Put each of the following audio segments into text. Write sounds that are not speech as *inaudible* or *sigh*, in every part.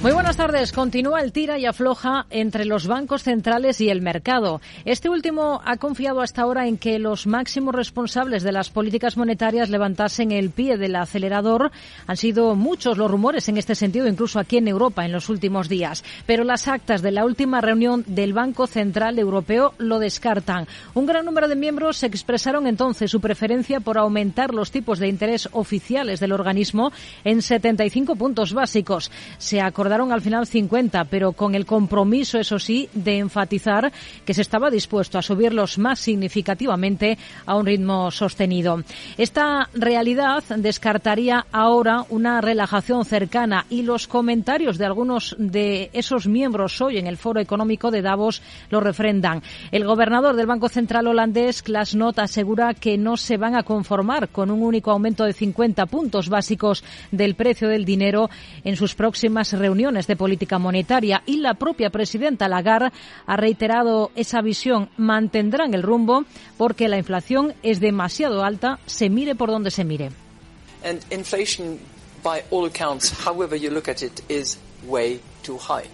Muy buenas tardes. Continúa el tira y afloja entre los bancos centrales y el mercado. Este último ha confiado hasta ahora en que los máximos responsables de las políticas monetarias levantasen el pie del acelerador. Han sido muchos los rumores en este sentido, incluso aquí en Europa, en los últimos días. Pero las actas de la última reunión del Banco Central Europeo lo descartan. Un gran número de miembros expresaron entonces su preferencia por aumentar los tipos de interés oficiales del organismo en 75 puntos básicos. Se acordaron al final 50, pero con el compromiso, eso sí, de enfatizar que se estaba dispuesto a subirlos más significativamente a un ritmo sostenido. Esta realidad descartaría ahora una relajación cercana y los comentarios de algunos de esos miembros hoy en el Foro Económico de Davos lo refrendan. El gobernador del Banco Central holandés, Klaas asegura que no se van a conformar con un único aumento de 50 puntos básicos del precio del dinero en sus próximas reuniones de política monetaria y la propia presidenta Lagarde ha reiterado esa visión. Mantendrán el rumbo porque la inflación es demasiado alta, se mire por donde se mire. And inflation, by all accounts, however you look at it, is way too high.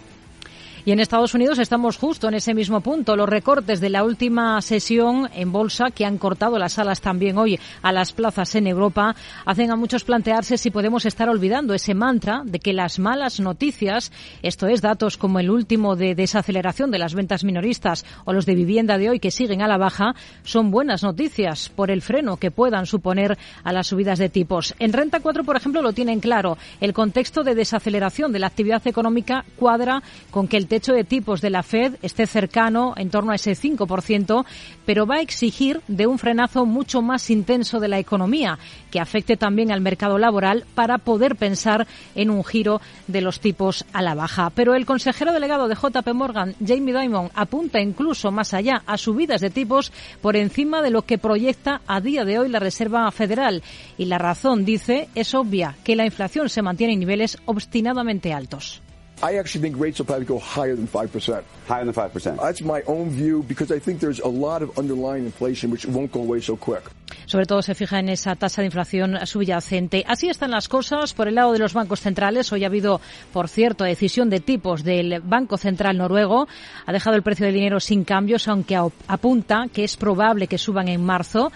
Y en Estados Unidos estamos justo en ese mismo punto. Los recortes de la última sesión en bolsa, que han cortado las alas también hoy a las plazas en Europa, hacen a muchos plantearse si podemos estar olvidando ese mantra de que las malas noticias, esto es datos como el último de desaceleración de las ventas minoristas o los de vivienda de hoy que siguen a la baja, son buenas noticias por el freno que puedan suponer a las subidas de tipos. En Renta 4, por ejemplo, lo tienen claro. El contexto de desaceleración de la actividad económica cuadra con que el techo de tipos de la Fed esté cercano, en torno a ese 5%, pero va a exigir de un frenazo mucho más intenso de la economía, que afecte también al mercado laboral para poder pensar en un giro de los tipos a la baja. Pero el consejero delegado de JP Morgan, Jamie Dimon, apunta incluso más allá a subidas de tipos por encima de lo que proyecta a día de hoy la Reserva Federal. Y la razón, dice, es obvia, que la inflación se mantiene en niveles obstinadamente altos. I actually think rates will probably go higher than 5%. Higher than 5%. That's my own view because I think there's a lot of underlying inflation which won't go away so quick. Sobre todo se fija en esa tasa de inflación subyacente. Así están las cosas por el lado de los bancos centrales. Hoy ha habido, por cierto, decisión de tipos del Banco Central noruego. Ha dejado el precio del dinero sin cambios, aunque apunta que es probable que suban en marzo.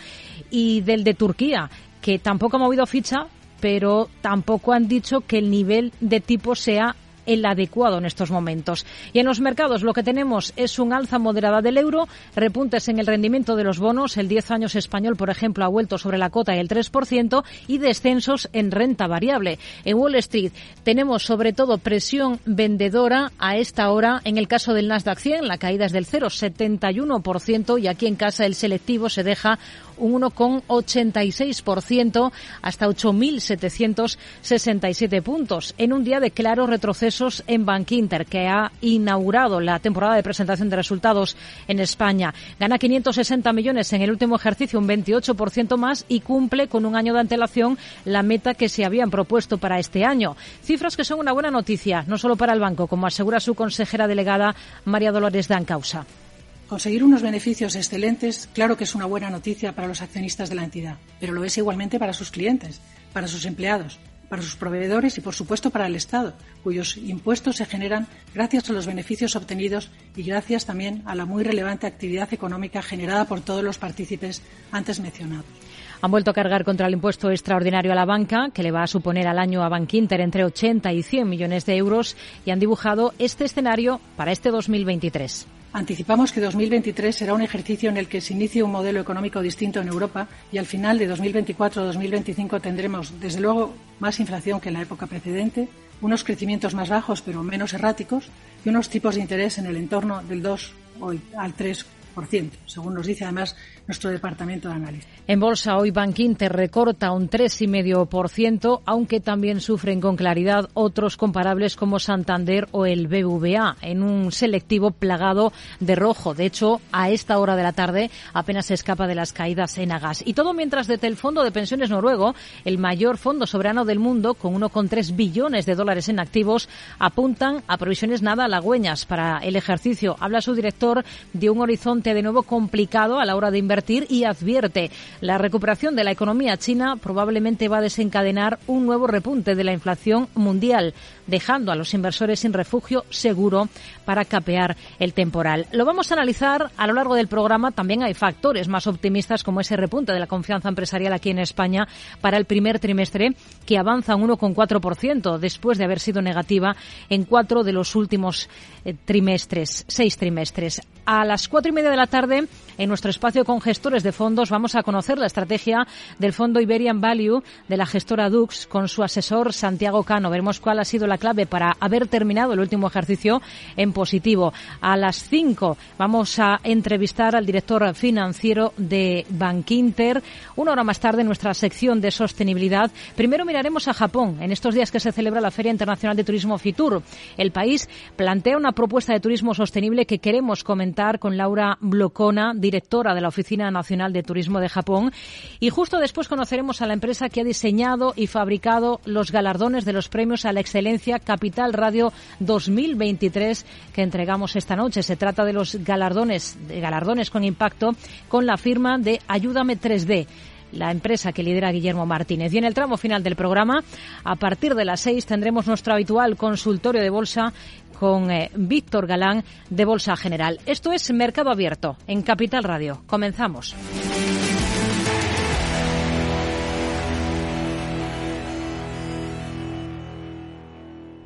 Y del de Turquía, que tampoco ha movido ficha, pero tampoco han dicho que el nivel de tipo sea el adecuado en estos momentos. Y en los mercados lo que tenemos es un alza moderada del euro, repuntes en el rendimiento de los bonos, el 10 años español, por ejemplo, ha vuelto sobre la cota del 3% y descensos en renta variable. En Wall Street tenemos sobre todo presión vendedora a esta hora en el caso del Nasdaq 100, la caída es del 0,71% y aquí en casa el selectivo se deja un 1,86% hasta 8.767 puntos en un día de claros retrocesos en Bank Inter, que ha inaugurado la temporada de presentación de resultados en España. Gana 560 millones en el último ejercicio, un 28% más y cumple con un año de antelación la meta que se habían propuesto para este año. Cifras que son una buena noticia, no solo para el banco, como asegura su consejera delegada María Dolores Dancausa. Conseguir unos beneficios excelentes, claro que es una buena noticia para los accionistas de la entidad, pero lo es igualmente para sus clientes, para sus empleados, para sus proveedores y, por supuesto, para el Estado, cuyos impuestos se generan gracias a los beneficios obtenidos y gracias también a la muy relevante actividad económica generada por todos los partícipes antes mencionados. Han vuelto a cargar contra el impuesto extraordinario a la banca, que le va a suponer al año a Bankinter entre 80 y 100 millones de euros, y han dibujado este escenario para este 2023. Anticipamos que 2023 será un ejercicio en el que se inicie un modelo económico distinto en Europa y al final de 2024-2025 tendremos, desde luego, más inflación que en la época precedente, unos crecimientos más bajos pero menos erráticos y unos tipos de interés en el entorno del 2 al 3 3%, según nos dice además nuestro departamento de análisis. En bolsa hoy Bank Inter recorta un 3,5%, aunque también sufren con claridad otros comparables como Santander o el BVA, en un selectivo plagado de rojo. De hecho, a esta hora de la tarde apenas se escapa de las caídas en Agas. Y todo mientras desde el Fondo de Pensiones Noruego, el mayor fondo soberano del mundo, con 1,3 billones de dólares en activos, apuntan a provisiones nada halagüeñas para el ejercicio. Habla su director de un horizonte de nuevo complicado a la hora de invertir y advierte la recuperación de la economía china probablemente va a desencadenar un nuevo repunte de la inflación mundial, dejando a los inversores sin refugio seguro para capear el temporal. Lo vamos a analizar a lo largo del programa. También hay factores más optimistas como ese repunte de la confianza empresarial aquí en España para el primer trimestre que avanza un 1,4% después de haber sido negativa en cuatro de los últimos eh, trimestres, seis trimestres. A las cuatro y media de la tarde, en nuestro espacio con gestores de fondos, vamos a conocer la estrategia del fondo Iberian Value de la gestora Dux con su asesor Santiago Cano. Veremos cuál ha sido la clave para haber terminado el último ejercicio en positivo. A las cinco vamos a entrevistar al director financiero de Bankinter. Una hora más tarde, nuestra sección de sostenibilidad. Primero miraremos a Japón en estos días que se celebra la Feria Internacional de Turismo Fitur. El país plantea una propuesta de turismo sostenible que queremos comentar con Laura Blocona, directora de la Oficina Nacional de Turismo de Japón. Y justo después conoceremos a la empresa que ha diseñado y fabricado los galardones de los premios a la excelencia Capital Radio 2023 que entregamos esta noche. Se trata de los galardones, de galardones con impacto con la firma de Ayúdame 3D la empresa que lidera Guillermo Martínez. Y en el tramo final del programa, a partir de las seis, tendremos nuestro habitual consultorio de bolsa con eh, Víctor Galán de Bolsa General. Esto es Mercado Abierto en Capital Radio. Comenzamos.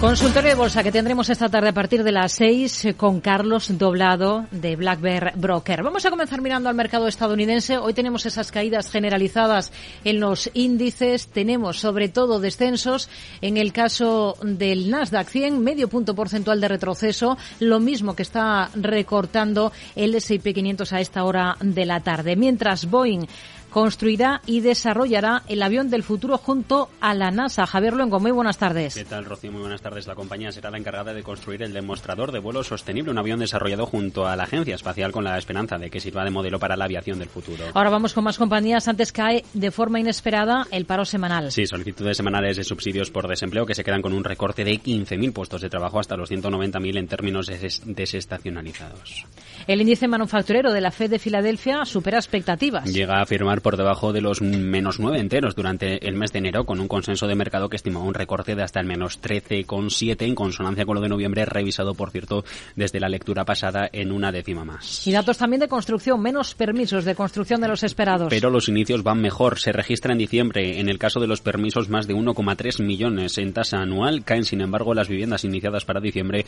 Consultorio de bolsa que tendremos esta tarde a partir de las seis eh, con Carlos Doblado de Black Bear Broker. Vamos a comenzar mirando al mercado estadounidense. Hoy tenemos esas caídas generalizadas en los índices. Tenemos sobre todo descensos en el caso del Nasdaq 100, medio punto porcentual de retroceso, lo mismo que está recortando el S&P 500 a esta hora de la tarde. Mientras Boeing construirá y desarrollará el avión del futuro junto a la NASA. Javier Luengo, muy buenas tardes. ¿Qué tal, Rocío? Muy buenas tardes. La compañía será la encargada de construir el demostrador de vuelo sostenible, un avión desarrollado junto a la Agencia Espacial con la esperanza de que sirva de modelo para la aviación del futuro. Ahora vamos con más compañías. Antes cae de forma inesperada el paro semanal. Sí, solicitudes semanales de subsidios por desempleo que se quedan con un recorte de 15.000 puestos de trabajo hasta los 190.000 en términos desestacionalizados. El índice manufacturero de la FED de Filadelfia supera expectativas. Llega a firmar por debajo de los menos 9 enteros durante el mes de enero, con un consenso de mercado que estimó un recorte de hasta el menos 13,7 en consonancia con lo de noviembre, revisado, por cierto, desde la lectura pasada en una décima más. Y datos también de construcción, menos permisos de construcción de los esperados. Pero los inicios van mejor. Se registra en diciembre, en el caso de los permisos, más de 1,3 millones en tasa anual. Caen, sin embargo, las viviendas iniciadas para diciembre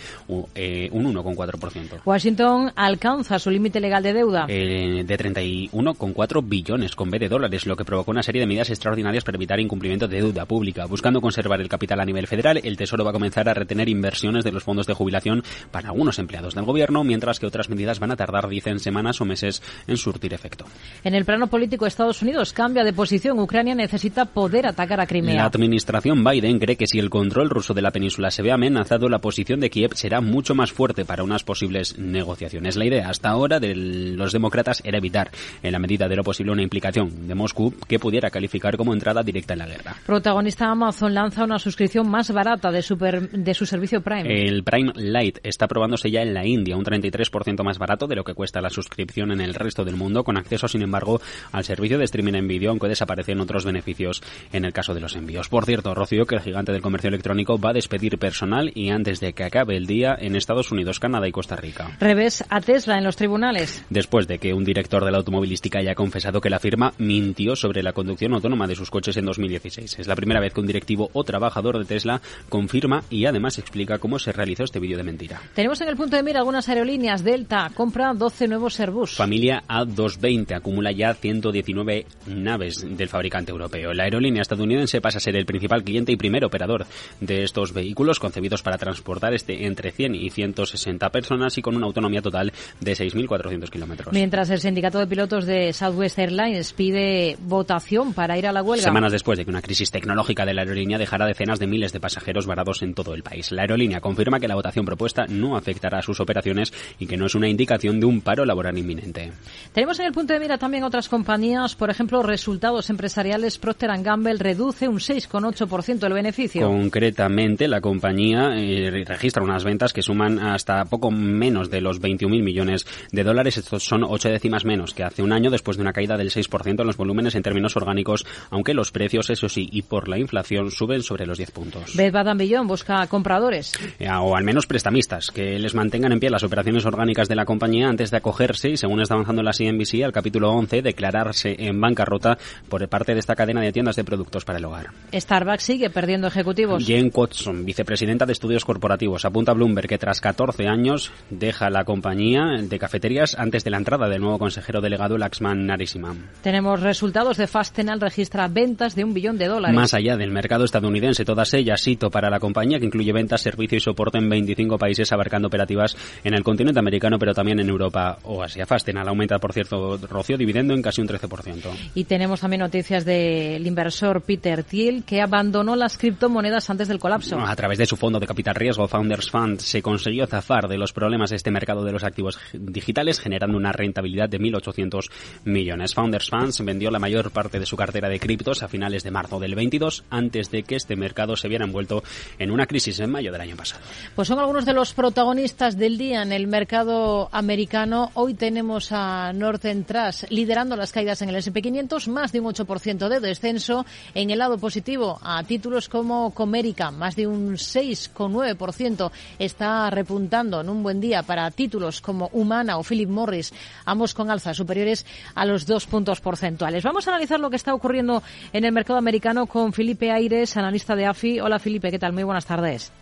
eh, un 1,4%. Washington alcanza su límite legal de deuda. Eh, de 31,4 billones con B de dólares, lo que provocó una serie de medidas extraordinarias para evitar incumplimiento de deuda pública. Buscando conservar el capital a nivel federal, el Tesoro va a comenzar a retener inversiones de los fondos de jubilación para algunos empleados del gobierno, mientras que otras medidas van a tardar, dicen, semanas o meses en surtir efecto. En el plano político, Estados Unidos cambia de posición. Ucrania necesita poder atacar a Crimea. La administración Biden cree que si el control ruso de la península se ve amenazado, la posición de Kiev será mucho más fuerte para unas posibles negociaciones. La idea hasta ahora de los demócratas era evitar, en la medida de lo posible, una implicación de Moscú que pudiera calificar como entrada directa en la guerra. Protagonista Amazon lanza una suscripción más barata de, super, de su servicio Prime. El Prime Lite está probándose ya en la India, un 33% más barato de lo que cuesta la suscripción en el resto del mundo, con acceso, sin embargo, al servicio de streaming en vídeo, aunque desaparecen otros beneficios en el caso de los envíos. Por cierto, Rocío, que el gigante del comercio electrónico va a despedir personal y antes de que acabe el día en Estados Unidos, Canadá y Costa Rica. Revés a Tesla en los tribunales. Después de que un director de la automovilística haya confesado que la firma mintió sobre la conducción autónoma de sus coches en 2016. Es la primera vez que un directivo o trabajador de Tesla confirma y además explica cómo se realizó este vídeo de mentira. Tenemos en el punto de mira algunas aerolíneas. Delta compra 12 nuevos Airbus. Familia A220 acumula ya 119 naves del fabricante europeo. La aerolínea estadounidense pasa a ser el principal cliente y primer operador de estos vehículos concebidos para transportar este entre 100 y 160 personas y con una autonomía total de 6.400 kilómetros. Mientras el sindicato de pilotos de Southwest Airlines pide votación para ir a la huelga. Semanas después de que una crisis tecnológica de la aerolínea dejara decenas de miles de pasajeros varados en todo el país. La aerolínea confirma que la votación propuesta no afectará a sus operaciones y que no es una indicación de un paro laboral inminente. Tenemos en el punto de mira también otras compañías, por ejemplo, resultados empresariales. Procter Gamble reduce un 6,8% el beneficio. Concretamente, la compañía eh, registra unas ventas que suman hasta poco menos de los 21.000 millones de dólares. Estos son ocho décimas menos que hace un año, después de una caída del 6% en los volúmenes en términos orgánicos, aunque los precios, eso sí, y por la inflación, suben sobre los 10 puntos. Bed Bath Beyond busca compradores. Eh, o al menos prestamistas, que les mantengan en pie las operaciones orgánicas de la compañía antes de acogerse y, según está avanzando la CNBC, al capítulo 11, declararse en bancarrota por parte de esta cadena de tiendas de productos para el hogar. Starbucks sigue perdiendo ejecutivos. Jane Watson, vicepresidenta de estudios corporativos, apunta a Bloomberg que tras 14 años deja la compañía de cafeterías antes de la entrada del nuevo consejero delegado Laxman Narasimha. Tenemos resultados de Fastenal registra ventas de un billón de dólares. Más allá del mercado estadounidense, todas ellas hito para la compañía que incluye ventas, servicio y soporte en 25 países abarcando operativas en el continente americano pero también en Europa o Asia. Fastenal aumenta, por cierto, Rocio, dividendo en casi un 13%. Y tenemos también noticias del inversor Peter Thiel que abandonó las criptomonedas antes del colapso. A través de su fondo de capital riesgo Founders Fund se consiguió zafar de los problemas de este mercado de los activos digitales generando una rentabilidad de 1.800 millones. Founders Vendió la mayor parte de su cartera de criptos a finales de marzo del 22 antes de que este mercado se viera envuelto en una crisis en mayo del año pasado. Pues son algunos de los protagonistas del día en el mercado americano. Hoy tenemos a Northern Trust liderando las caídas en el S&P 500, más de un 8% de descenso. En el lado positivo, a títulos como Comerica, más de un 6,9% está repuntando en un buen día para títulos como Humana o Philip Morris, ambos con alzas superiores a los dos puntos porcentuales. Vamos a analizar lo que está ocurriendo en el mercado americano con Felipe Aires, analista de AFI. Hola Felipe, ¿qué tal? Muy buenas tardes.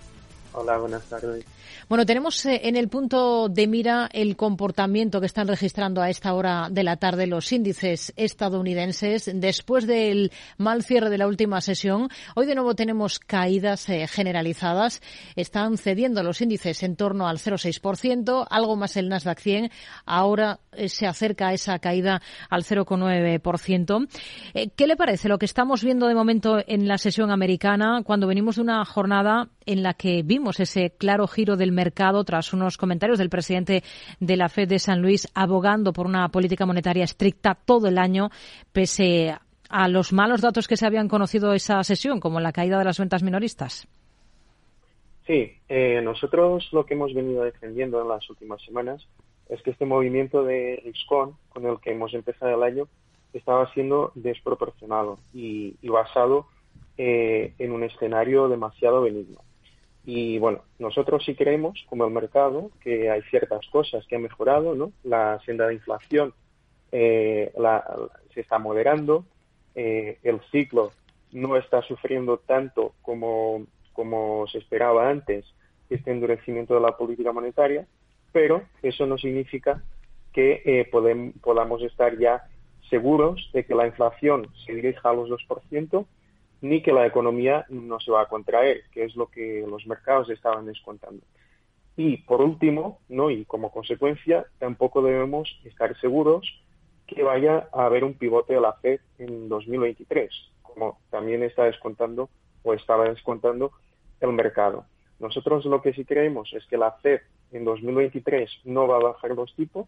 Hola, buenas tardes. Bueno, tenemos eh, en el punto de mira el comportamiento que están registrando a esta hora de la tarde los índices estadounidenses después del mal cierre de la última sesión. Hoy de nuevo tenemos caídas eh, generalizadas. Están cediendo los índices en torno al 0,6%, algo más el Nasdaq 100. Ahora eh, se acerca a esa caída al 0,9%. ¿Qué le parece lo que estamos viendo de momento en la sesión americana cuando venimos de una jornada en la que vimos ese claro giro del mercado tras unos comentarios del presidente de la Fed de San Luis abogando por una política monetaria estricta todo el año, pese a los malos datos que se habían conocido esa sesión, como la caída de las ventas minoristas? Sí, eh, nosotros lo que hemos venido defendiendo en las últimas semanas es que este movimiento de Riscon con el que hemos empezado el año estaba siendo desproporcionado y, basado eh, en un escenario demasiado benigno. Y bueno, nosotros sí creemos, como el mercado, que hay ciertas cosas que han mejorado, ¿no? La senda de inflación eh, se está moderando, eh, el ciclo no está sufriendo tanto como, como se esperaba antes este endurecimiento de la política monetaria, pero eso no significa que eh, podamos estar ya seguros de que la inflación se dirija a los 2% ni que la economía no se va a contraer, que es lo que los mercados estaban descontando. Y por último, no y como consecuencia, tampoco debemos estar seguros que vaya a haber un pivote de la Fed en 2023, como también está descontando o estaba descontando el mercado. Nosotros lo que sí creemos es que la Fed en 2023 no va a bajar los tipos,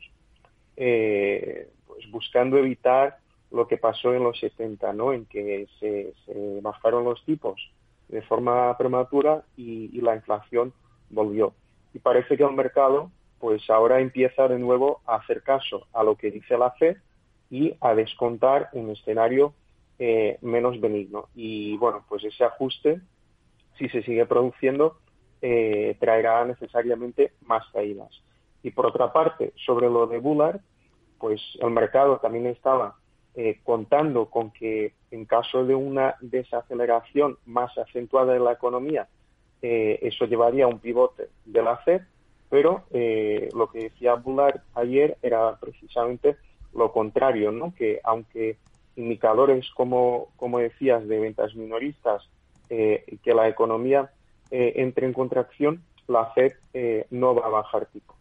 eh, pues buscando evitar lo que pasó en los 70, ¿no? En que se, bajaron los tipos de forma prematura y, la inflación volvió. Y parece que el mercado, pues ahora empieza de nuevo a hacer caso a lo que dice la Fed y a descontar un escenario eh, menos benigno. Y bueno, pues ese ajuste, si se sigue produciendo, eh, traerá necesariamente más caídas. Y por otra parte, sobre lo de Bullard, pues el mercado también estaba eh, contando con que en caso de una desaceleración más acentuada de la economía, eh, eso llevaría a un pivote de la Fed, pero eh, lo que decía Bullard ayer era precisamente lo contrario, ¿no? que aunque indicadores, como, como decías, de ventas minoristas, que la economía entre en contracción, la Fed no va a bajar tipos.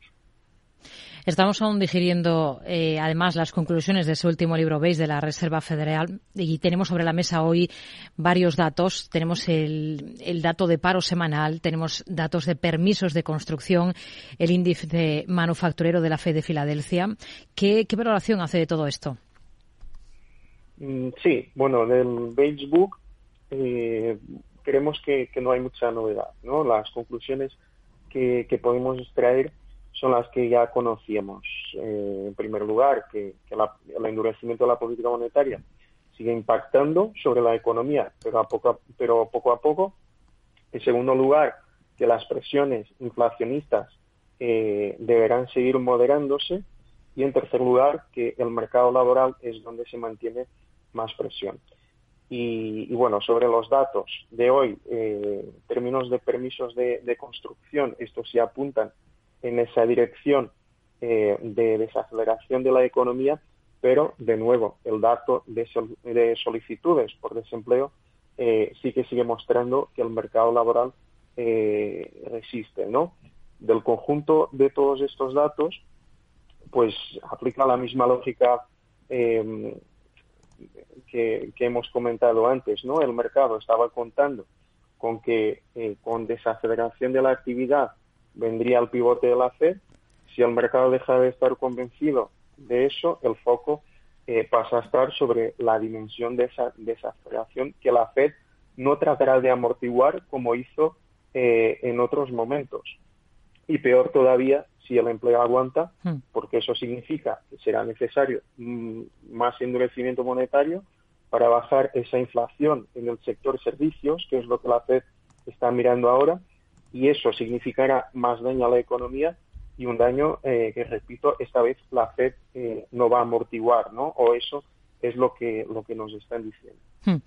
Estamos aún digiriendo, eh, además, las conclusiones de ese último libro, veis, de la Reserva Federal y tenemos sobre la mesa hoy varios datos. Tenemos el, dato de paro semanal, tenemos datos de permisos de construcción, el índice manufacturero de la Fed de Filadelfia. ¿Qué, valoración hace de todo esto? Mm, sí, bueno, del Beige Book eh, creemos que, no hay mucha novedad. ¿no? Las conclusiones que, que podemos extraer son las que ya conocíamos. Eh, en primer lugar, que, el endurecimiento de la política monetaria sigue impactando sobre la economía, pero, a poco, pero poco a poco. En segundo lugar, que las presiones inflacionistas eh, deberán seguir moderándose. Y en tercer lugar, que el mercado laboral es donde se mantiene más presión. Y, bueno, sobre los datos de hoy, eh, términos de permisos de, de construcción, estos sí apuntan en esa dirección eh, de desaceleración de la economía, pero de nuevo el dato de, solicitudes por desempleo eh, sí que sigue mostrando que el mercado laboral eh, resiste, ¿no? Del conjunto de todos estos datos, pues aplica la misma lógica em, que, que, hemos comentado antes, ¿no? El mercado estaba contando con que con desaceleración de la actividad vendría el pivote de la Fed. Si el mercado deja de estar convencido de eso, el foco eh, pasa a estar sobre la dimensión de esa desaceleración que la Fed no tratará de amortiguar como hizo eh, en otros momentos. Y peor todavía si el empleo aguanta, hmm. porque eso significa que será necesario mm, más endurecimiento monetario para bajar esa inflación en el sector servicios, que es lo que la Fed está mirando ahora, y eso significará más daño a la economía y un daño eh, que, repito, esta vez la Fed eh, no va a amortiguar, ¿no? O eso es lo que, lo que nos están diciendo. Hmm.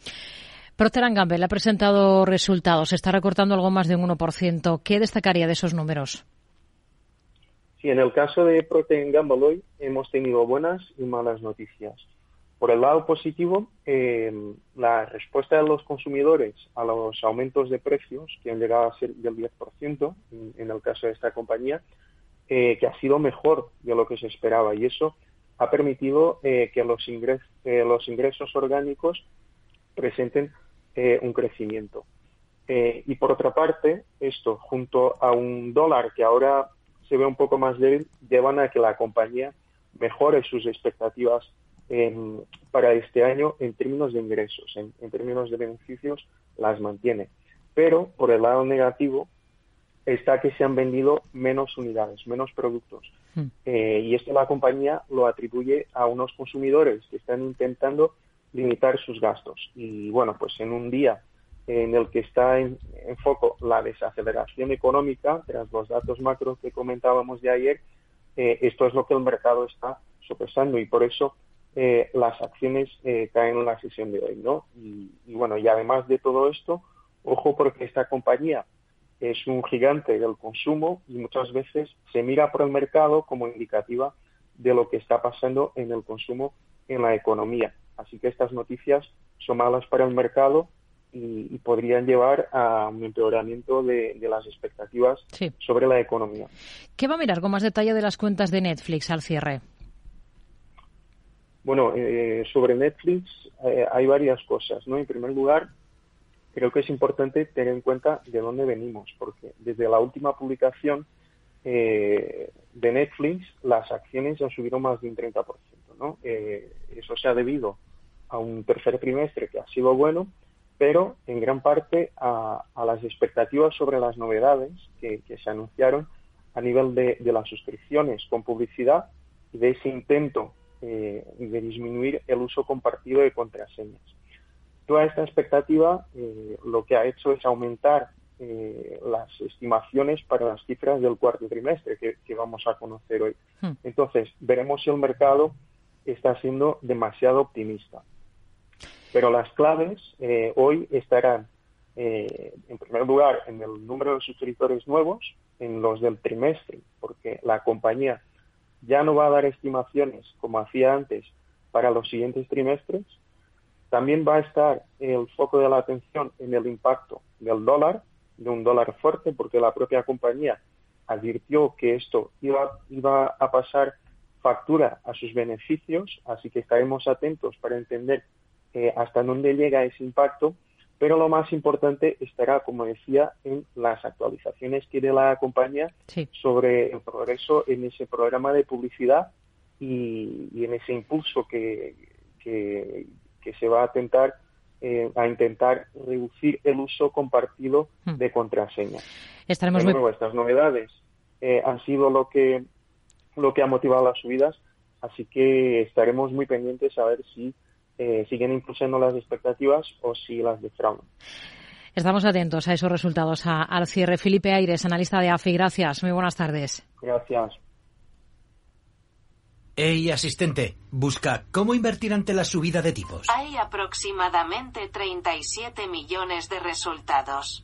Procter Gamble ha presentado resultados, está recortando algo más de un 1%. ¿Qué destacaría de esos números? Sí, en el caso de Procter Gamble hoy hemos tenido buenas y malas noticias. Por el lado positivo, eh, la respuesta de los consumidores a los aumentos de precios, que han llegado a ser del 10% en, el caso de esta compañía, eh, que ha sido mejor de lo que se esperaba y eso ha permitido eh, que los, los ingresos orgánicos presenten un crecimiento. y por otra parte, esto junto a un dólar que ahora se ve un poco más débil, llevan a que la compañía mejore sus expectativas para este año en términos de ingresos, en, términos de beneficios, las mantiene. Pero por el lado negativo está que se han vendido menos unidades, menos productos. Hmm. Eh, y esto la compañía lo atribuye a unos consumidores que están intentando limitar sus gastos. Y bueno, pues en un día en el que está en, foco la desaceleración económica, tras los datos macro que comentábamos de ayer, eh, esto es lo que el mercado está sopesando y por eso eh, las acciones eh, caen en la sesión de hoy, ¿no? Y, bueno, y además de todo esto, ojo porque esta compañía es un gigante del consumo y muchas veces se mira por el mercado como indicativa de lo que está pasando en el consumo en la economía. Así que estas noticias son malas para el mercado y, podrían llevar a un empeoramiento de, las expectativas sobre la economía. ¿Qué va a mirar con más detalle de las cuentas de Netflix al cierre? Bueno, eh, sobre Netflix eh, hay varias cosas, ¿no? En primer lugar, creo que es importante tener en cuenta de dónde venimos, porque desde la última publicación eh, de Netflix, las acciones han subido más de un 30%, ¿no? eso se ha debido a un tercer trimestre que ha sido bueno, pero en gran parte a, las expectativas sobre las novedades que, se anunciaron a nivel de, de las suscripciones con publicidad y de ese intento eh, de disminuir el uso compartido de contraseñas. Toda esta expectativa eh, lo que ha hecho es aumentar eh, las estimaciones para las cifras del cuarto trimestre que, vamos a conocer hoy. Hmm. Entonces, veremos si el mercado está siendo demasiado optimista. Pero las claves eh, hoy estarán, eh, en primer lugar, en el número de suscriptores nuevos, en los del trimestre, porque la compañía ya no va a dar estimaciones como hacía antes para los siguientes trimestres. También va a estar el foco de la atención en el impacto del dólar, de un dólar fuerte, porque la propia compañía advirtió que esto iba, iba a pasar factura a sus beneficios, así que estaremos atentos para entender eh, hasta dónde llega ese impacto, pero lo más importante estará, como decía, en las actualizaciones que dé la compañía sobre el progreso en ese programa de publicidad y, en ese impulso que, que, se va a tentar eh, a intentar reducir el uso compartido hmm. de contraseñas. Estaremos Estas novedades eh, han sido lo que lo que ha motivado las subidas, así que estaremos muy pendientes a ver si eh, siguen impulsando las expectativas o si las defraudan. Estamos atentos a esos resultados. al cierre, Felipe Aires, analista de AFI. Gracias. Muy buenas tardes. Gracias. Hey, asistente, busca cómo invertir ante la subida de tipos. Hay aproximadamente 37 millones de resultados.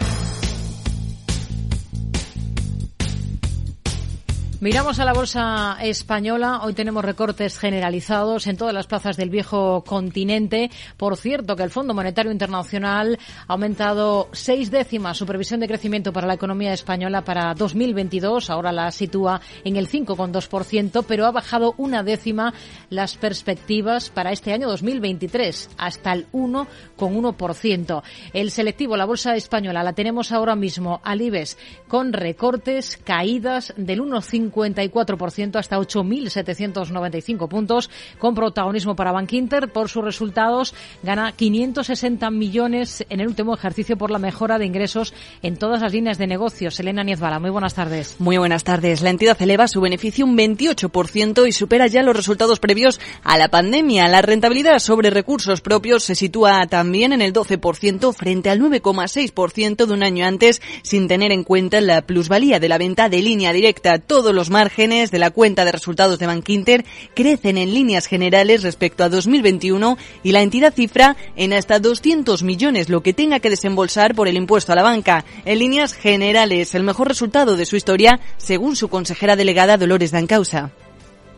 Miramos a la bolsa española. Hoy tenemos recortes generalizados en todas las plazas del viejo continente. Por cierto, que el Fondo Monetario Internacional ha aumentado seis décimas su previsión de crecimiento para la economía española para 2022. Ahora la sitúa en el 5,2%, pero ha bajado una décima las perspectivas para este año 2023 hasta el 1,1%. El selectivo, la bolsa española, la tenemos ahora mismo al IBEX con recortes, caídas del 1,5 54% hasta 8.795 puntos, con protagonismo para Bank Inter por sus resultados. Gana 560 millones en el último ejercicio por la mejora de ingresos en todas las líneas de negocios. Elena Niezbala, muy buenas tardes. Muy buenas tardes. La entidad eleva su beneficio un 28% y supera ya los resultados previos a la pandemia. La rentabilidad sobre recursos propios se sitúa también en el 12% frente al 9,6% de un año antes, sin tener en cuenta la plusvalía de la venta de línea directa. Todos los los márgenes de la cuenta de resultados de Bankinter crecen en líneas generales respecto a 2021 y la entidad cifra en hasta 200 millones lo que tenga que desembolsar por el impuesto a la banca. En líneas generales, el mejor resultado de su historia, según su consejera delegada Dolores Dancausa.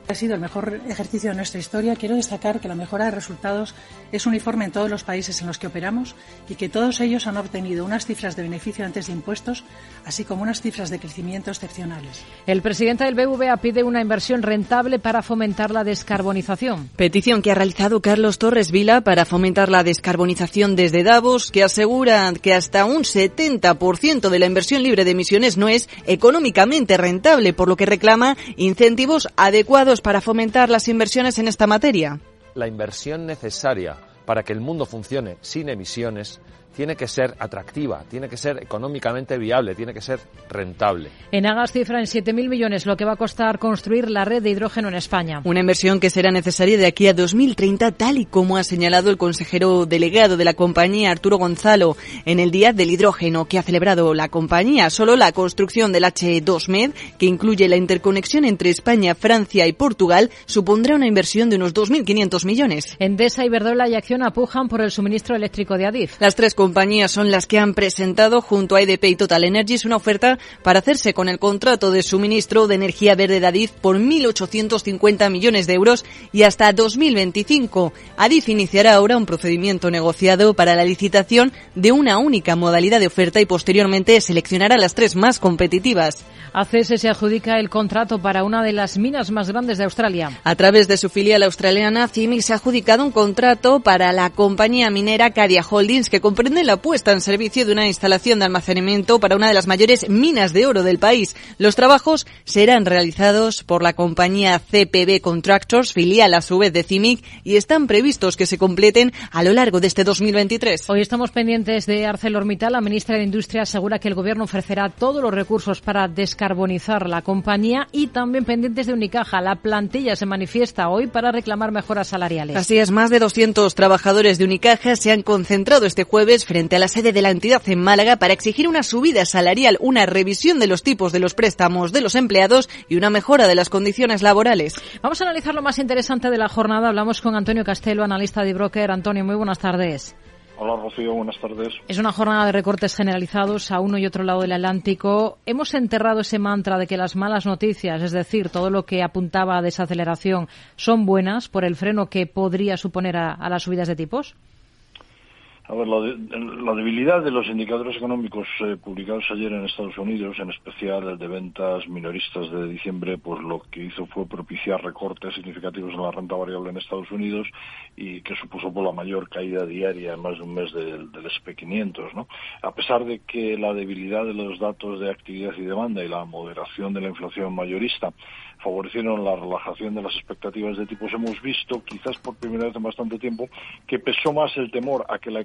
Ha sido el mejor ejercicio de nuestra historia. Quiero destacar que la mejora de resultados es uniforme en todos los países en los que operamos y que todos ellos han obtenido unas cifras de beneficio antes de impuestos, así como unas cifras de crecimiento excepcionales. El presidente del BVA pide una inversión rentable para fomentar la descarbonización. Petición que ha realizado Carlos Torres Vila para fomentar la descarbonización desde Davos, que asegura que hasta un 70% de la inversión libre de emisiones no es económicamente rentable, por lo que reclama incentivos adecuados para fomentar las inversiones en esta materia? La inversión necesaria para que el mundo funcione sin emisiones tiene que ser atractiva, tiene que ser económicamente viable, tiene que ser rentable. En Agas cifra en 7.000 millones lo que va a costar construir la red de hidrógeno en España. Una inversión que será necesaria de aquí a 2030, tal y como ha señalado el consejero delegado de la compañía, Arturo Gonzalo, en el Día del Hidrógeno que ha celebrado la compañía. Solo la construcción del H2Med, que incluye la interconexión entre España, Francia y Portugal, supondrá una inversión de unos 2.500 millones. Endesa, Iberdrola y Acción apujan por el suministro eléctrico de Adif. Las tres compañías son las que han presentado junto a EDP y Total Energies una oferta para hacerse con el contrato de suministro de energía verde de Adif por 1.850 millones de euros y hasta 2025. Adif iniciará ahora un procedimiento negociado para la licitación de una única modalidad de oferta y posteriormente seleccionará las tres más competitivas. ACS se adjudica el contrato para una de las minas más grandes de Australia. A través de su filial australiana, CIMIC se ha adjudicado un contrato para la compañía minera Cadia Holdings que comprende la puesta en servicio de una instalación de almacenamiento para una de las mayores minas de oro del país. Los trabajos serán realizados por la compañía CPB Contractors, filial a su vez de CIMIC, y están previstos que se completen a lo largo de este 2023. Hoy estamos pendientes de ArcelorMittal. La ministra de Industria asegura que el gobierno ofrecerá todos los recursos para descarbonizar la compañía y también pendientes de Unicaja. La plantilla se manifiesta hoy para reclamar mejoras salariales. Así es, más de 200 trabajadores de Unicaja se han concentrado este jueves frente a la sede de la entidad en Málaga para exigir una subida salarial, una revisión de los tipos de los préstamos de los empleados y una mejora de las condiciones laborales. Vamos a analizar lo más interesante de la jornada. Hablamos con Antonio Castelo, analista de broker. Antonio, muy buenas tardes. Hola Rocío, buenas tardes. Es una jornada de recortes generalizados a uno y otro lado del Atlántico. Hemos enterrado ese mantra de que las malas noticias, es decir, todo lo que apuntaba a desaceleración, son buenas por el freno que podría suponer a, a las subidas de tipos. A ver, la, de, la, debilidad de los indicadores económicos eh, publicados ayer en Estados Unidos, en especial el de ventas minoristas de diciembre, pues lo que hizo fue propiciar recortes significativos en la renta variable en Estados Unidos y que supuso por la mayor caída diaria en más de un mes del, del SP500. ¿no? A pesar de que la debilidad de los datos de actividad y demanda y la moderación de la inflación mayorista favorecieron la relajación de las expectativas de tipos, hemos visto, quizás por primera vez en bastante tiempo, que pesó más el temor a que la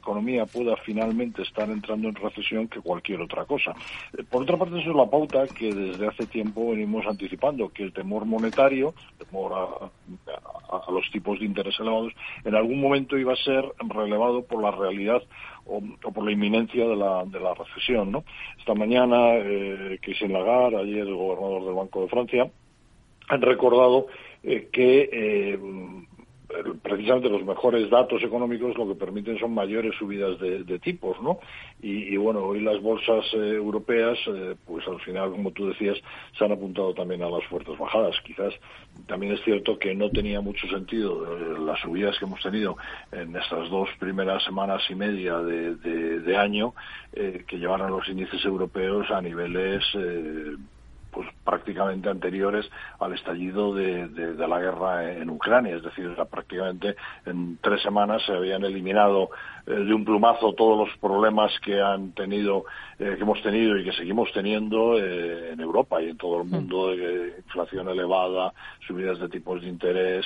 pueda finalmente estar entrando en recesión que cualquier otra cosa. Eh, por otra parte, eso es la pauta que desde hace tiempo venimos anticipando, que el temor monetario, temor a, los tipos de interés elevados, en algún momento iba a ser relevado por la realidad o, por la inminencia de la, de la recesión. Esta mañana, eh, Christine Lagarde, ayer el gobernador del Banco de Francia, han recordado eh, que eh, precisamente los mejores datos económicos lo que permiten son mayores subidas de, tipos, ¿no? Y, bueno, hoy las bolsas eh, europeas, eh, pues al final, como tú decías, se han apuntado también a las fuertes bajadas. Quizás también es cierto que no tenía mucho sentido eh, las subidas que hemos tenido en estas dos primeras semanas y media de, de año, que llevaron los índices europeos a niveles pues prácticamente anteriores al estallido de, de, de, la guerra en Ucrania, es decir, prácticamente en tres semanas se habían eliminado eh, de un plumazo todos los problemas que han tenido, eh, que hemos tenido y que seguimos teniendo eh, en Europa y en todo el mm. mundo, de inflación elevada, subidas de tipos de interés,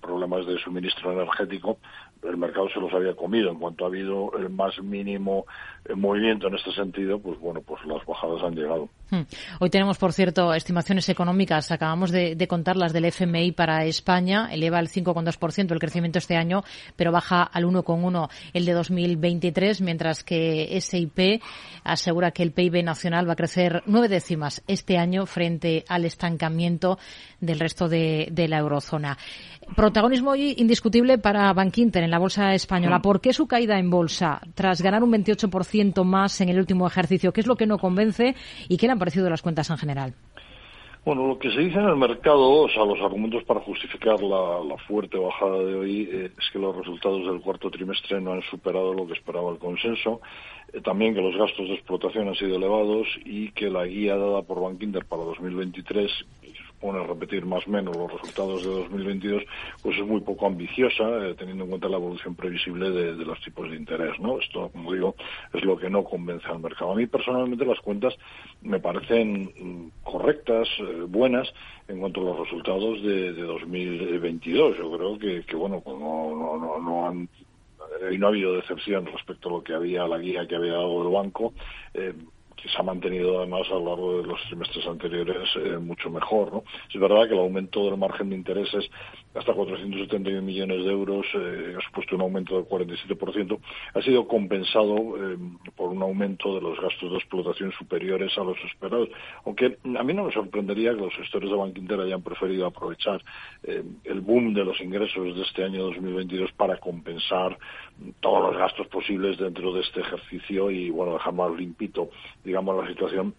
problemas de suministro energético, el mercado se los había comido. En cuanto ha habido el más mínimo movimiento en este sentido, pues bueno, pues las bajadas han llegado. Hmm. Hoy tenemos, por cierto, estimaciones económicas. Acabamos de, de contar las del FMI para España. Eleva el 5,2% el crecimiento este año, pero baja al 1,1% el de 2023, mientras que SIP asegura que el PIB nacional va a crecer nueve décimas este año frente al estancamiento del resto de, de la eurozona. Protagonismo hoy indiscutible para Bankinter en la bolsa española. ¿Por qué su caída en bolsa tras ganar un 28% más en el último ejercicio? ¿Qué es lo que no convence y qué le han parecido las cuentas en general? Bueno, lo que se dice en el mercado, o sea, los argumentos para justificar la, fuerte bajada de hoy eh, es que los resultados del cuarto trimestre no han superado lo que esperaba el consenso, eh, también que los gastos de explotación han sido elevados y que la guía dada por Bankinter para 2023 supone repetir más o menos los resultados de 2022, pues es muy poco ambiciosa, eh, teniendo en cuenta la evolución previsible de, los tipos de interés, ¿no? Esto, como digo, es lo que no convence al mercado. A mí personalmente las cuentas me parecen mm, correctas, eh, buenas, en cuanto a los resultados de, de 2022. Yo creo que, bueno, pues no, no, no, han y no ha habido decepción respecto a lo que había, la guía que había dado el banco. Eh, que se ha mantenido además a lo largo de los trimestres anteriores eh, mucho mejor. ¿no? Es verdad que el aumento del margen de intereses hasta 471 millones de euros eh, ha supuesto un aumento del 47%, ha sido compensado eh, por un aumento de los gastos de explotación superiores a los esperados. Aunque a mí no me sorprendería que los gestores de Bank Inter hayan preferido aprovechar el boom de los ingresos de este año 2022 para compensar todos los gastos posibles dentro de este ejercicio y bueno dejar más limpito digamos la situación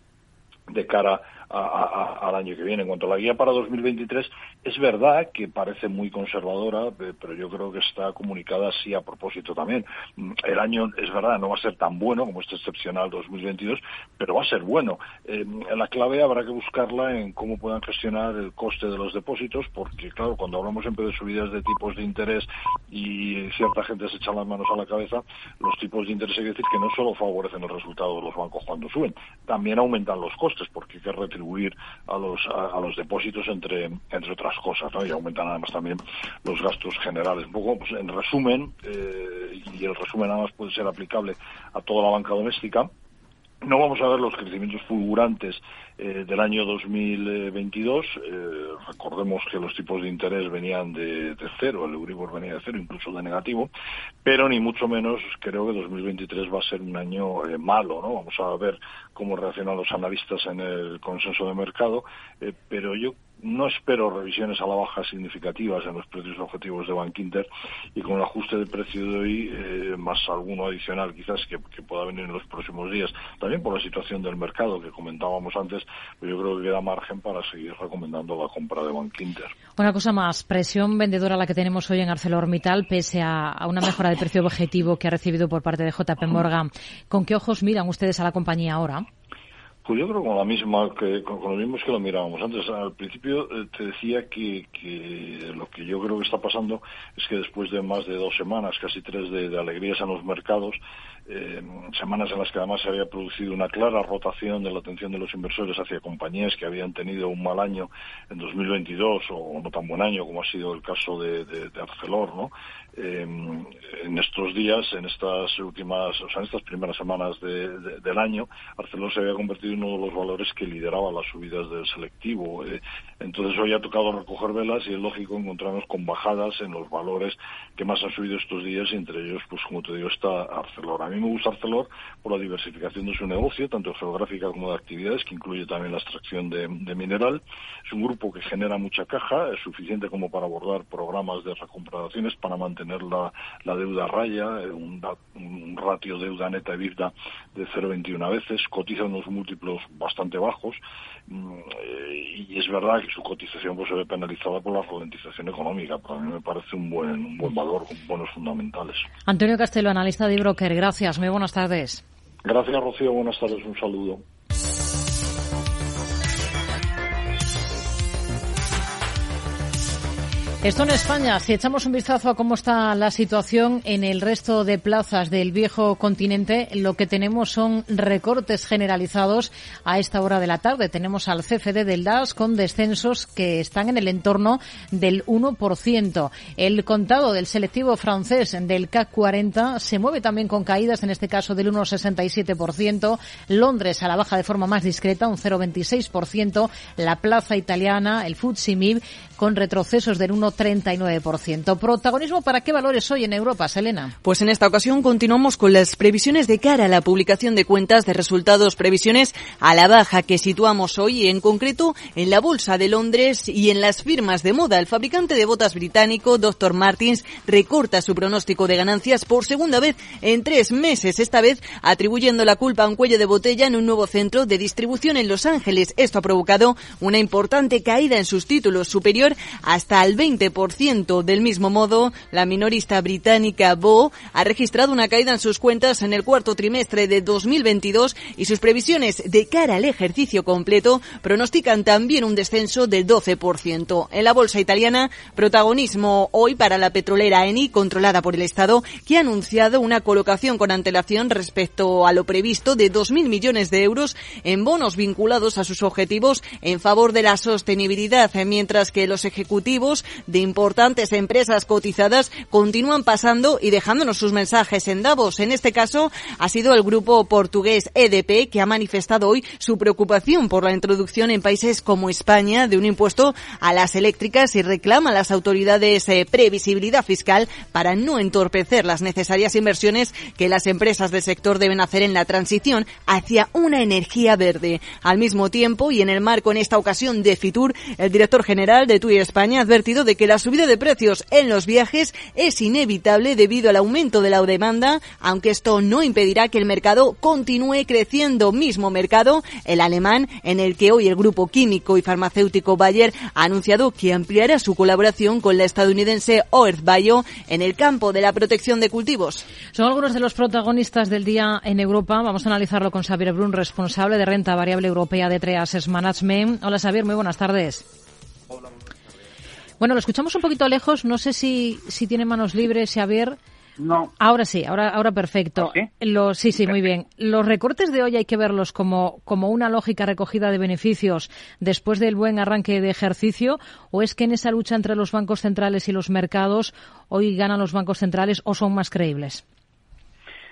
de cara al año que viene. En cuanto a la guía para 2023, es verdad que parece muy conservadora, pero yo creo que está comunicada así a propósito también. Mm, el año, es verdad, no va a ser tan bueno como este excepcional 2022, pero va a ser bueno. Eh, la clave habrá que buscarla en cómo puedan gestionar el coste de los depósitos, porque, claro, cuando hablamos siempre de subidas de tipos de interés y cierta gente se echa las manos a la cabeza, los tipos de interés hay que decir que no solo favorecen el resultado de los bancos cuando suben, también aumentan los costes, porque hay que retribuir a los, a, los depósitos entre, entre otras cosas, ¿no? Y aumentan además también los gastos generales. Un poco, pues, en resumen, eh, y el resumen además puede ser aplicable a toda la banca doméstica, no vamos a ver los crecimientos fulgurantes eh, del año 2022. Eh, recordemos que los tipos de interés venían de, cero, el Euribor venía de cero, incluso de negativo, pero ni mucho menos creo que 2023 va a ser un año eh, malo, ¿no? Vamos a ver cómo reaccionan los analistas en el consenso de mercado, pero yo no espero revisiones a la baja significativas en los precios objetivos de Bank Inter y con el ajuste de precio de hoy, eh, más alguno adicional quizás que, pueda venir en los próximos días, también por la situación del mercado que comentábamos antes, pero yo creo que queda margen para seguir recomendando la compra de Bank Inter. Una cosa más, presión vendedora la que tenemos hoy en ArcelorMittal, pese a, a una mejora de precio objetivo que ha recibido por parte de JP Morgan. ¿Con qué ojos miran ustedes a la compañía ahora? Pues yo creo con la misma, que, con, lo mismo que lo mirábamos antes. Al principio eh, te decía que, que, lo que yo creo que está pasando es que después de más de dos semanas, casi tres de, de alegrías en los mercados, eh, semanas en las que además se había producido una clara rotación de la atención de los inversores hacia compañías que habían tenido un mal año en 2022 o no tan buen año como ha sido el caso de, de, de Arcelor, ¿no? Eh, en estos días, en estas últimas, o sea, en estas primeras semanas del año, Arcelor se había convertido en uno de los valores que lideraba las subidas del selectivo. Eh, entonces hoy ha tocado recoger velas y es lógico encontrarnos con bajadas en los valores que más han subido estos días y entre ellos, pues como te digo, está Arcelor. A mí me gusta Arcelor por la diversificación de su negocio, tanto geográfica como de actividades, que incluye también la extracción de, mineral. Es un grupo que genera mucha caja, es suficiente como para abordar programas de recompradaciones para mantener tener la, la deuda raya, eh, un, un, ratio deuda neta EBITDA de 0,21 veces, cotiza unos múltiplos bastante bajos mm, eh, y es verdad que su cotización pues, se ve penalizada por la ralentización económica, pero a mí me parece un buen, un buen valor con buenos fundamentales. Antonio Castelo, analista de Broker, gracias, muy buenas tardes. Gracias, Rocío, buenas tardes, un saludo. Esto en España, si echamos un vistazo a cómo está la situación en el resto de plazas del viejo continente, lo que tenemos son recortes generalizados a esta hora de la tarde. Tenemos al CFD del DAS con descensos que están en el entorno del 1%. El contado del selectivo francés del CAC 40 se mueve también con caídas, en este caso del 1,67%. Londres a la baja de forma más discreta, un 0,26%. La plaza italiana, el FTSE MIB, con retrocesos del 1 39%. ¿Protagonismo para qué valores hoy en Europa, Selena? Pues en esta ocasión continuamos con las previsiones de cara a la publicación de cuentas de resultados, previsiones a la baja que situamos hoy, en concreto en la Bolsa de Londres y en las firmas de moda. El fabricante de botas británico, Dr. Martins, recorta su pronóstico de ganancias por segunda vez en tres meses, esta vez atribuyendo la culpa a un cuello de botella en un nuevo centro de distribución en Los Ángeles. Esto ha provocado una importante caída en sus títulos, superior hasta el 20 del mismo modo, la minorista británica Bo ha registrado una caída en sus cuentas en el cuarto trimestre de 2022 y sus previsiones de cara al ejercicio completo pronostican también un descenso del 12%. En la bolsa italiana, protagonismo hoy para la petrolera Eni, controlada por el Estado, que ha anunciado una colocación con antelación respecto a lo previsto de 2.000 millones de euros en bonos vinculados a sus objetivos en favor de la sostenibilidad, mientras que los ejecutivos de importantes empresas cotizadas continúan pasando y dejándonos sus mensajes en Davos. En este caso ha sido el grupo portugués EDP que ha manifestado hoy su preocupación por la introducción en países como España de un impuesto a las eléctricas y reclama a las autoridades eh, previsibilidad fiscal para no entorpecer las necesarias inversiones que las empresas del sector deben hacer en la transición hacia una energía verde. Al mismo tiempo, y en el marco en esta ocasión de Fitur, el director general de TUI España ha advertido de que la subida de precios en los viajes es inevitable debido al aumento de la demanda, aunque esto no impedirá que el mercado continúe creciendo. Mismo mercado, el alemán, en el que hoy el grupo químico y farmacéutico Bayer ha anunciado que ampliará su colaboración con la estadounidense Earth Bio en el campo de la protección de cultivos. Son algunos de los protagonistas del día en Europa. Vamos a analizarlo con Xavier Brun, responsable de renta variable europea de Treases Management. Hola Xavier, muy buenas tardes. Bueno, lo escuchamos un poquito lejos. No sé si, si tiene manos libres, Xavier. No. Ahora sí, ahora, ahora perfecto. ¿Sí? Los, sí, sí, muy bien. Los recortes de hoy hay que verlos como, como una lógica recogida de beneficios después del buen arranque de ejercicio o es que en esa lucha entre los bancos centrales y los mercados hoy ganan los bancos centrales o son más creíbles.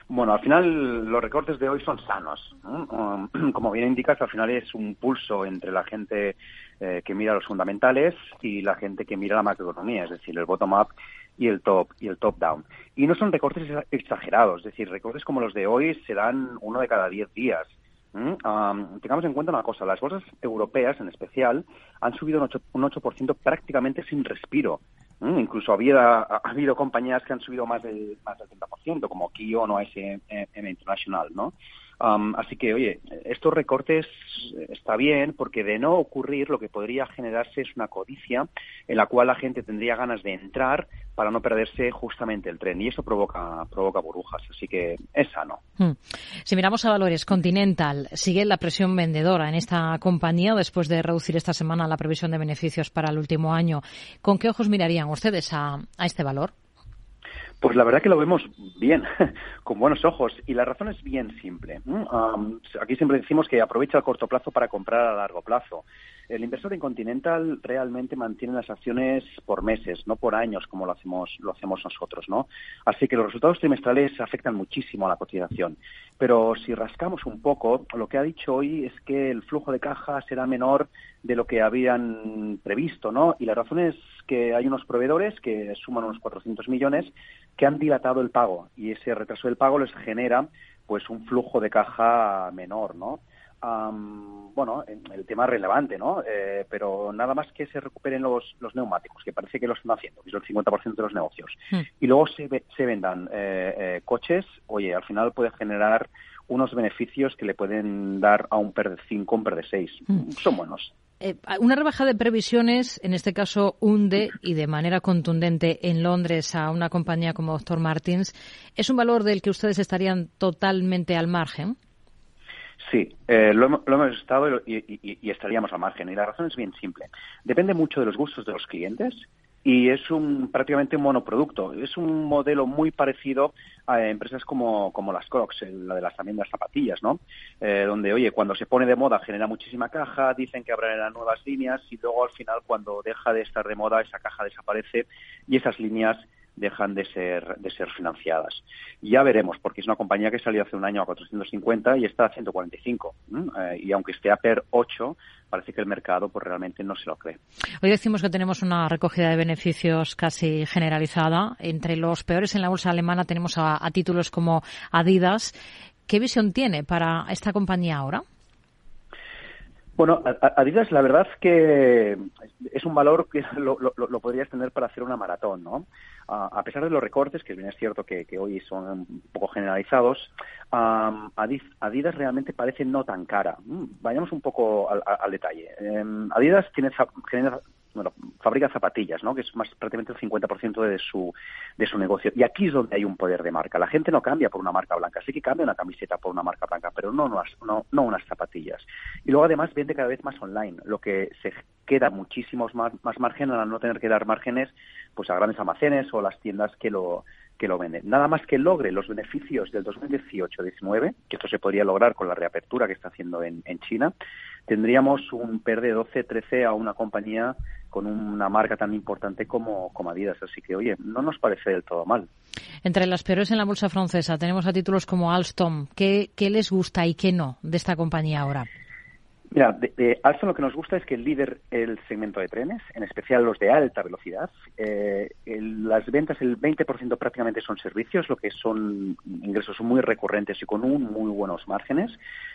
Bueno, al final los recortes de hoy son sanos. ¿no? Um, *clears throat* como bien indicas, al final es un pulso entre la gente eh, que mira los fundamentales y la gente que mira la macroeconomía, es decir, el bottom-up y el top y el top down. Y no son recortes exagerados, es decir, recortes como los de hoy se dan uno de cada diez días. ¿Mm? Tengamos en cuenta una cosa, las bolsas europeas en especial han subido un 8%, un 8 prácticamente sin respiro. ¿Mm? Incluso había, ha habido compañías que han subido más del, más del 30%, como Kion o SM International, ¿no? Así que, oye, estos recortes está bien porque de no ocurrir lo que podría generarse es una codicia en la cual la gente tendría ganas de entrar para no perderse justamente el tren y eso provoca provoca burbujas, así que es sano. Hmm. Si miramos a valores, Continental sigue la presión vendedora en esta compañía después de reducir esta semana la previsión de beneficios para el último año. ¿Con qué ojos mirarían ustedes a, a este valor? Pues la verdad que lo vemos bien, *laughs* con buenos ojos, y la razón es bien simple. Um, aquí siempre decimos que aprovecha el corto plazo para comprar a largo plazo. El inversor en Continental realmente mantiene las acciones por meses, no por años como lo hacemos, lo hacemos nosotros, ¿no? Así que los resultados trimestrales afectan muchísimo a la cotización. Pero si rascamos un poco, lo que ha dicho hoy es que el flujo de caja será menor de lo que habían previsto, ¿no? Y la razón es que hay unos proveedores que suman unos 400 millones que han dilatado el pago y ese retraso del pago les genera pues un flujo de caja menor, ¿no? Um, bueno, el tema es relevante, ¿no? Eh, pero nada más que se recuperen los, los neumáticos, que parece que lo están haciendo, que es el 50% de los negocios, mm. y luego se, se vendan eh, eh, coches, oye, al final puede generar unos beneficios que le pueden dar a un PER de 5, un PER de 6. Mm. Son buenos. Eh, una rebaja de previsiones, en este caso hunde y de manera contundente en Londres a una compañía como Dr. Martins. ¿Es un valor del que ustedes estarían totalmente al margen? Sí, eh, lo, lo, hemos estado y, y, y, estaríamos al margen. Y la razón es bien simple. Depende mucho de los gustos de los clientes y es un prácticamente un monoproducto. Es un modelo muy parecido a empresas como, como las Crocs, la de las también las zapatillas, ¿no? Eh, donde, oye, cuando se pone de moda genera muchísima caja, dicen que habrá nuevas líneas y luego al final cuando deja de estar de moda esa caja desaparece y esas líneas dejan de ser, de ser financiadas. Ya veremos, porque es una compañía que salió hace un año a 450 y está a 145. Eh, y aunque esté a PER 8, parece que el mercado pues realmente no se lo cree. Hoy decimos que tenemos una recogida de beneficios casi generalizada. Entre los peores en la bolsa alemana tenemos a, a títulos como Adidas. ¿Qué visión tiene para esta compañía ahora? Bueno, Adidas la verdad que es un valor que *laughs* lo, lo, lo, podrías tener para hacer una maratón, ¿no? a pesar de los recortes, que bien es cierto que, que hoy son un poco generalizados, um, Adidas realmente parece no tan cara. Mm, vayamos un poco al, al detalle. Um, Adidas tiene, genera bueno, fabrica zapatillas, ¿no? que es más prácticamente el 50% de su, de su negocio. Y aquí es donde hay un poder de marca. La gente no cambia por una marca blanca, sí que cambia una camiseta por una marca blanca, pero no, no, no, no unas zapatillas. Y luego además vende cada vez más online, lo que se queda muchísimos más, más margen al no tener que dar márgenes pues a grandes almacenes o las tiendas que lo que lo venden. Nada más que logre los beneficios del 2018-19, que esto se podría lograr con la reapertura que está haciendo en, en China, tendríamos un PER de 12, 13 a una compañía con una marca tan importante como, como Adidas. Así que, oye, no nos parece del todo mal. Entre las peores en la bolsa francesa tenemos a títulos como Alstom. ¿Qué, qué les gusta y qué no de esta compañía ahora? Mira, de, Alstom lo que nos gusta es que el líder el segmento de trenes, en especial los de alta velocidad. Eh, las ventas, el 20% prácticamente son servicios, lo que son ingresos muy recurrentes y con un muy buenos márgenes,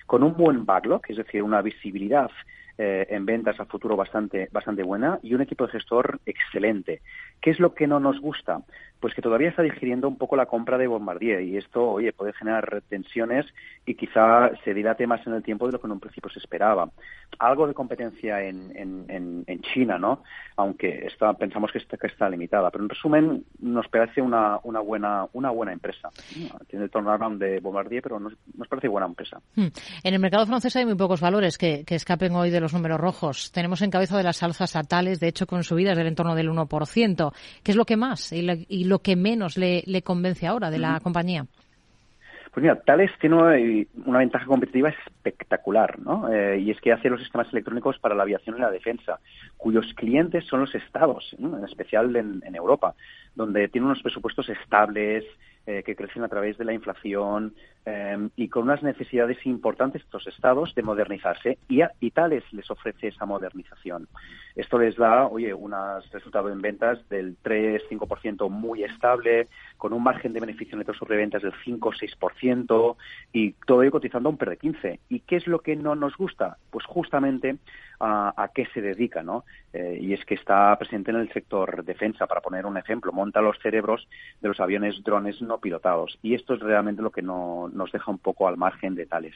con un buen backlog, es decir, una visibilidad eh, en ventas a futuro bastante, bastante buena y un equipo de gestor excelente. ¿Qué es lo que no nos gusta? Pues que todavía está digiriendo un poco la compra de Bombardier y esto, oye, puede generar tensiones y quizá se dilate más en el tiempo de lo que en un principio se esperaba. Algo de competencia en, en, en China, ¿no? Aunque está, pensamos que está, que está limitada. Pero en resumen, nos parece una, una, buena, una buena empresa. Tiene el turnaround de Bombardier, pero nos, nos parece buena empresa. Hmm. En el mercado francés hay muy pocos valores que, que escapen hoy de los números rojos. Tenemos en cabeza de las alzas a tales, de hecho, con subidas del entorno del 1%. ¿Qué es lo que más lo que menos le, convence ahora de la compañía? Pues mira, Thales tiene una ventaja competitiva espectacular, ¿no? Eh, y es que hace los sistemas electrónicos para la aviación y la defensa, cuyos clientes son los estados, en especial en, en, Europa, donde tiene unos presupuestos estables, eh, que crecen a través de la inflación em, y con unas necesidades importantes estos estados de modernizarse y, Tales les ofrece esa modernización. Esto les da, oye, un resultado en ventas del 3-5% muy estable, con un margen de beneficio neto sobre ventas del 5-6% y todo ello cotizando a un PER de 15. ¿Y qué es lo que no nos gusta? Pues justamente a, qué se dedica, ¿no? Eh, y es que está presente en el sector defensa, para poner un ejemplo, monta los cerebros de los aviones drones no pilotados. Y esto es realmente lo que no, nos deja un poco al margen de tales.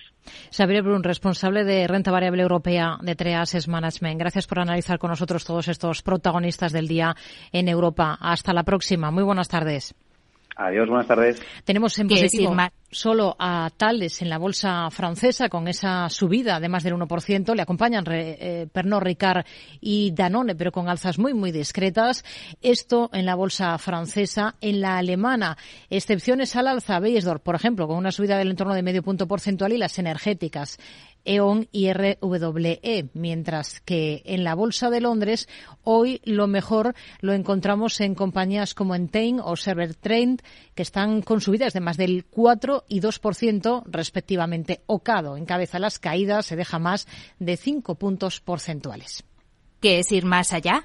Xavier Brun, responsable de renta variable europea de Treases Management. Gracias por analizar con nosotros todos estos protagonistas del día en Europa. Hasta la próxima. Muy buenas tardes. Adiós, buenas tardes. Tenemos en positivo solo a Tales en la bolsa francesa con esa subida de más del 1%. Le acompañan eh, Pernod Ricard y Danone, pero con alzas muy, muy discretas. Esto en la bolsa francesa. En la alemana, excepciones al alza, Beiersdorf, por ejemplo, con una subida del entorno de medio punto porcentual y las energéticas E.ON y RWE, mientras que en la Bolsa de Londres hoy lo mejor lo encontramos en compañías como Entain o Server Trend, que están con subidas de más del 4 y 2% respectivamente. Ocado encabeza las caídas, se deja más de 5 puntos porcentuales. ¿Qué es ir más allá?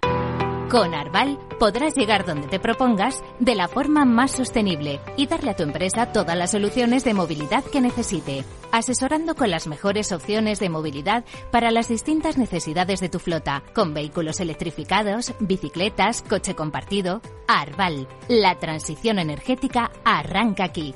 Con Arval podrás llegar donde te propongas de la forma más sostenible y darle a tu empresa todas las soluciones de movilidad que necesite, asesorando con las mejores opciones de movilidad para las distintas necesidades de tu flota, con vehículos electrificados, bicicletas, coche compartido. Arval, la transición energética arranca aquí.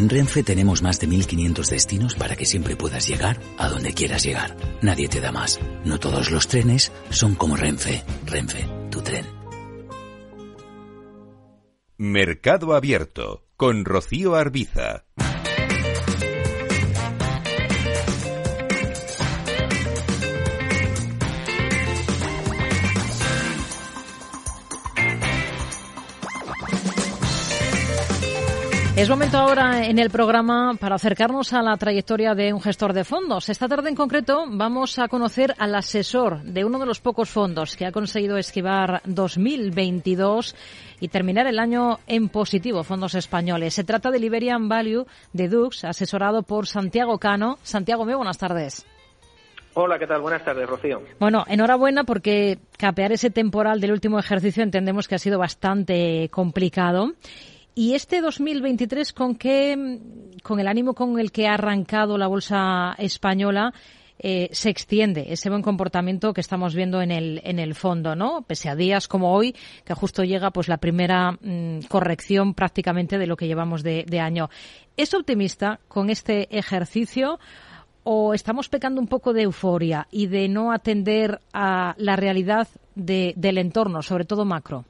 En Renfe tenemos más de 1500 destinos para que siempre puedas llegar a donde quieras llegar. Nadie te da más. No todos los trenes son como Renfe. Renfe, tu tren. Mercado Abierto con Rocío Arbiza. Es momento ahora en el programa para acercarnos a la trayectoria de un gestor de fondos. Esta tarde en concreto vamos a conocer al asesor de uno de los pocos fondos que ha conseguido esquivar 2022 y terminar el año en positivo, fondos españoles. Se trata de Liberian Value de Dux, asesorado por Santiago Cano. Santiago, muy buenas tardes. Hola, ¿qué tal? Buenas tardes, Rocío. Bueno, enhorabuena porque capear ese temporal del último ejercicio entendemos que ha sido bastante complicado ¿Y este 2023 con qué, con el ánimo con el que ha arrancado la bolsa española, eh, se extiende ese buen comportamiento que estamos viendo en el, en el fondo, ¿no? Pese a días como hoy, que justo llega pues la primera mm, corrección prácticamente de lo que llevamos de, año. ¿Es optimista con este ejercicio o estamos pecando un poco de euforia y de no atender a la realidad de, del entorno, sobre todo macro?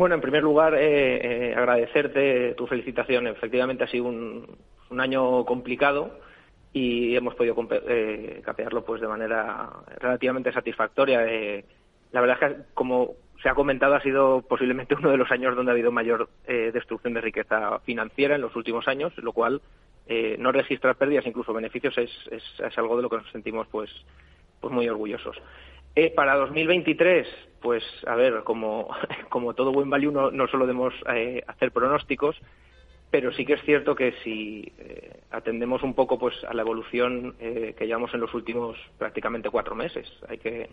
Bueno, en primer lugar, eh, eh, agradecerte tu felicitación. Efectivamente, ha sido un, año complicado y hemos podido eh, capearlo pues de manera relativamente satisfactoria. Eh, la verdad es que, como se ha comentado, ha sido posiblemente uno de los años donde ha habido mayor eh, destrucción de riqueza financiera en los últimos años, lo cual no registrar pérdidas, incluso beneficios, es, es, es, algo de lo que nos sentimos pues, pues muy orgullosos. Eh, para 2023, pues a ver, como, *laughs* todo buen value, no, solo debemos eh, hacer pronósticos, pero sí que es cierto que si eh, atendemos un poco pues a la evolución eh, que llevamos en los últimos prácticamente cuatro meses, hay que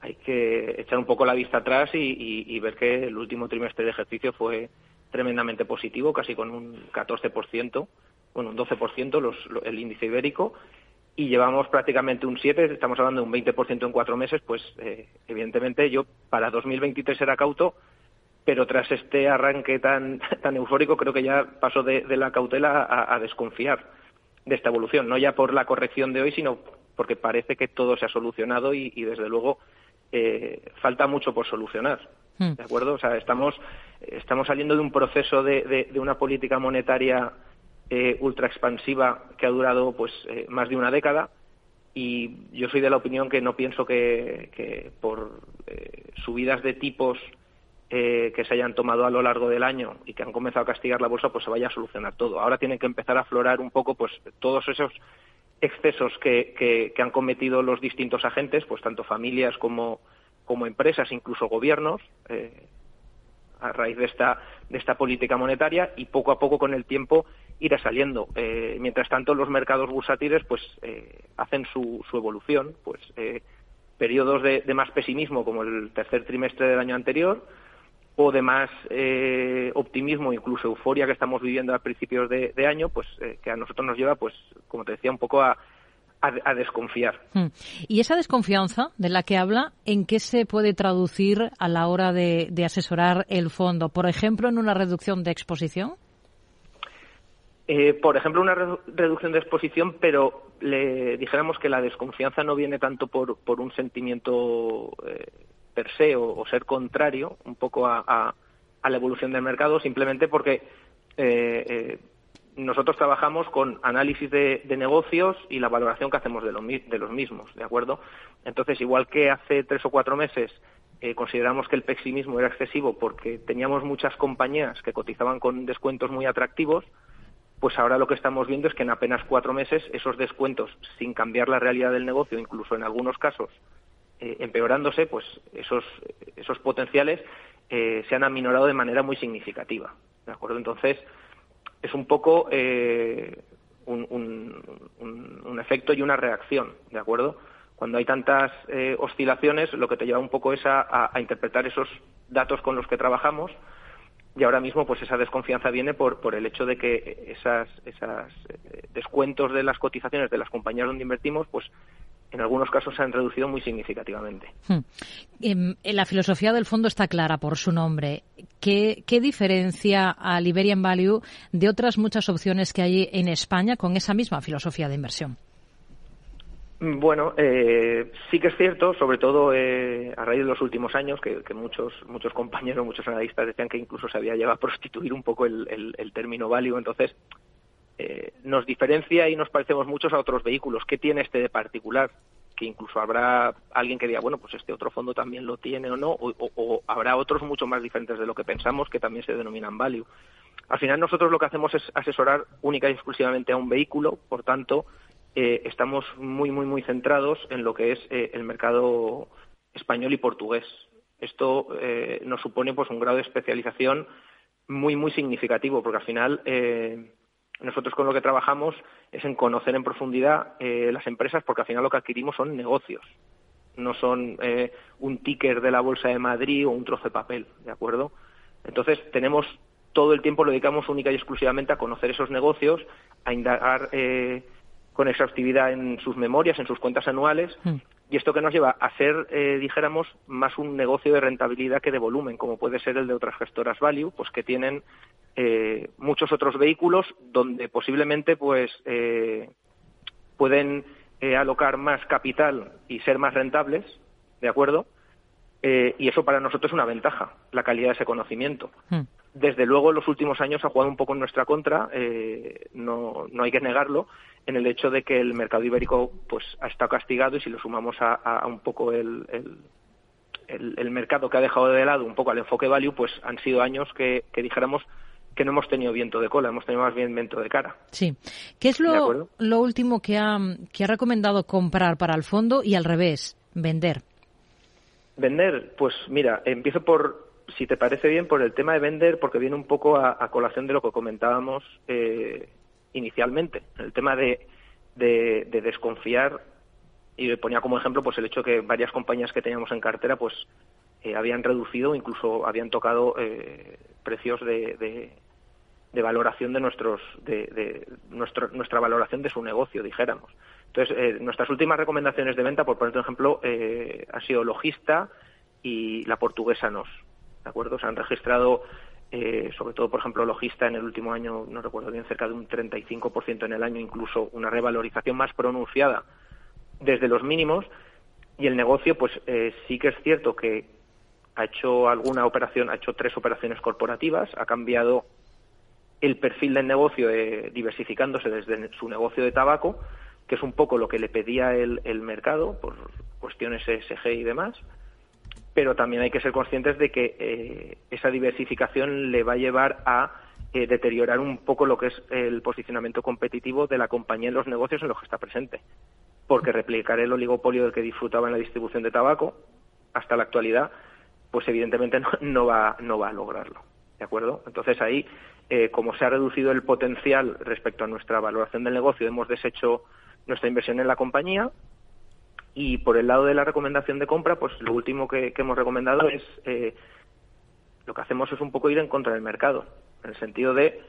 hay que echar un poco la vista atrás y, y, y ver que el último trimestre de ejercicio fue tremendamente positivo, casi con un 14%, bueno, un 12% los, el índice ibérico, y llevamos prácticamente un 7, estamos hablando de un 20% en cuatro meses, pues eh, evidentemente yo para 2023 era cauto, pero tras este arranque tan, *laughs* tan eufórico creo que ya paso de, de la cautela a, a, desconfiar de esta evolución, no ya por la corrección de hoy, sino porque parece que todo se ha solucionado y, y desde luego eh, falta mucho por solucionar. Hmm. ¿De acuerdo? O sea, estamos, estamos saliendo de un proceso de, de, de una política monetaria eh, ultra expansiva que ha durado pues eh, más de una década y yo soy de la opinión que no pienso que, por eh, subidas de tipos eh, que se hayan tomado a lo largo del año y que han comenzado a castigar la bolsa, pues se vaya a solucionar todo. Ahora tienen que empezar a aflorar un poco pues todos esos excesos que, que, que han cometido los distintos agentes, pues tanto familias como, como empresas, incluso gobiernos, eh, a raíz de esta, de esta política monetaria y poco a poco con el tiempo irá saliendo. Eh, mientras tanto, los mercados bursátiles pues eh, hacen su, su, evolución, pues eh, periodos de, de, más pesimismo como el tercer trimestre del año anterior o de más eh, optimismo, incluso euforia que estamos viviendo a principios de, año, pues eh, que a nosotros nos lleva, pues como te decía, un poco a, a, desconfiar. Hmm. ¿Y esa desconfianza de la que habla, en qué se puede traducir a la hora de asesorar el fondo? Por ejemplo, en una reducción de exposición. Eh, por ejemplo, una re reducción de exposición, pero le dijéramos que la desconfianza no viene tanto por, por un sentimiento eh, per se o, ser contrario un poco a, a, a, la evolución del mercado, simplemente porque eh, eh nosotros trabajamos con análisis de, de, negocios y la valoración que hacemos de, lo, de, los mismos, ¿de acuerdo? Entonces, igual que hace tres o cuatro meses eh, consideramos que el pesimismo era excesivo porque teníamos muchas compañías que cotizaban con descuentos muy atractivos, pues ahora lo que estamos viendo es que en apenas cuatro meses esos descuentos, sin cambiar la realidad del negocio, incluso en algunos casos eh, empeorándose, pues esos, esos potenciales eh, se han aminorado de manera muy significativa. ¿De acuerdo? Entonces, es un poco eh, un, efecto y una reacción, ¿de acuerdo? Cuando hay tantas oscilaciones, lo que te lleva un poco es a, interpretar esos datos con los que trabajamos y ahora mismo pues esa desconfianza viene por, el hecho de que esas, eh, descuentos de las cotizaciones de las compañías donde invertimos pues en algunos casos se han reducido muy significativamente. Hmm. La filosofía del fondo está clara por su nombre. ¿Qué, ¿Qué, diferencia a Liberian Value de otras muchas opciones que hay en España con esa misma filosofía de inversión? Bueno, eh, sí que es cierto, sobre todo eh, a raíz de los últimos años, que, muchos muchos compañeros, muchos analistas decían que incluso se había llegado a prostituir un poco el, el, el término value. Entonces, eh, nos diferencia y nos parecemos muchos a otros vehículos. ¿Qué tiene este de particular? Que incluso habrá alguien que diga, bueno, pues este otro fondo también lo tiene o no, o, o, o habrá otros mucho más diferentes de lo que pensamos que también se denominan value. Al final nosotros lo que hacemos es asesorar única y exclusivamente a un vehículo, por tanto, eh, estamos muy, muy, muy centrados en lo que es eh, el mercado español y portugués. Esto eh, nos supone pues un grado de especialización muy, muy significativo, porque al final eh, nosotros con lo que trabajamos es en conocer en profundidad eh, las empresas, porque al final lo que adquirimos son negocios, no son eh, un ticker de la Bolsa de Madrid o un trozo de papel, ¿de acuerdo? Entonces tenemos todo el tiempo lo dedicamos única y exclusivamente a conocer esos negocios, a indagar eh, con exhaustividad en sus memorias, en sus cuentas anuales, mm. y esto que nos lleva a ser, eh, dijéramos, más un negocio de rentabilidad que de volumen, como puede ser el de otras gestoras value, pues que tienen eh, muchos otros vehículos donde posiblemente pues eh, pueden alocar más capital y ser más rentables, ¿de acuerdo? Eh, y eso para nosotros es una ventaja, la calidad de ese conocimiento. Hmm. Desde luego, en los últimos años ha jugado un poco en nuestra contra, eh, no, no hay que negarlo, en el hecho de que el mercado ibérico pues ha estado castigado y si lo sumamos a, a un poco el, el, el, el mercado que ha dejado de lado un poco al enfoque value, pues han sido años que, que dijéramos que no hemos tenido viento de cola, hemos tenido más bien viento de cara. Sí. ¿Qué es ¿De lo, lo último que ha, que ha recomendado comprar para el fondo y al revés, vender? Vender, pues mira, empiezo por, si te parece bien, por el tema de vender, porque viene un poco a, colación de lo que comentábamos eh, inicialmente, el tema de, de, de desconfiar y ponía como ejemplo pues el hecho que varias compañías que teníamos en cartera pues eh, habían reducido, incluso habían tocado eh, precios de, de, de valoración de nuestros de, de nuestro, nuestra valoración de su negocio, dijéramos. Entonces, eh, nuestras últimas recomendaciones de venta, por poner un ejemplo, eh, ha sido Logista y la portuguesa Nos, ¿de acuerdo? Se han registrado, eh, sobre todo, por ejemplo, Logista en el último año, no recuerdo bien, cerca de un 35% en el año, incluso una revalorización más pronunciada desde los mínimos. Y el negocio, pues eh, sí que es cierto que ha hecho alguna operación, ha hecho tres operaciones corporativas, ha cambiado el perfil del negocio eh, diversificándose desde su negocio de tabaco, que es un poco lo que le pedía el, el mercado por cuestiones ESG y demás, pero también hay que ser conscientes de que eh, esa diversificación le va a llevar a eh, deteriorar un poco lo que es el posicionamiento competitivo de la compañía en los negocios en los que está presente, porque replicar el oligopolio del que disfrutaba en la distribución de tabaco hasta la actualidad, pues evidentemente no, no va no va a lograrlo, ¿de acuerdo? Entonces ahí eh, como se ha reducido el potencial respecto a nuestra valoración del negocio, hemos deshecho nuestra inversión en la compañía y por el lado de la recomendación de compra, pues lo último que, hemos recomendado es eh, lo que hacemos es un poco ir en contra del mercado, en el sentido de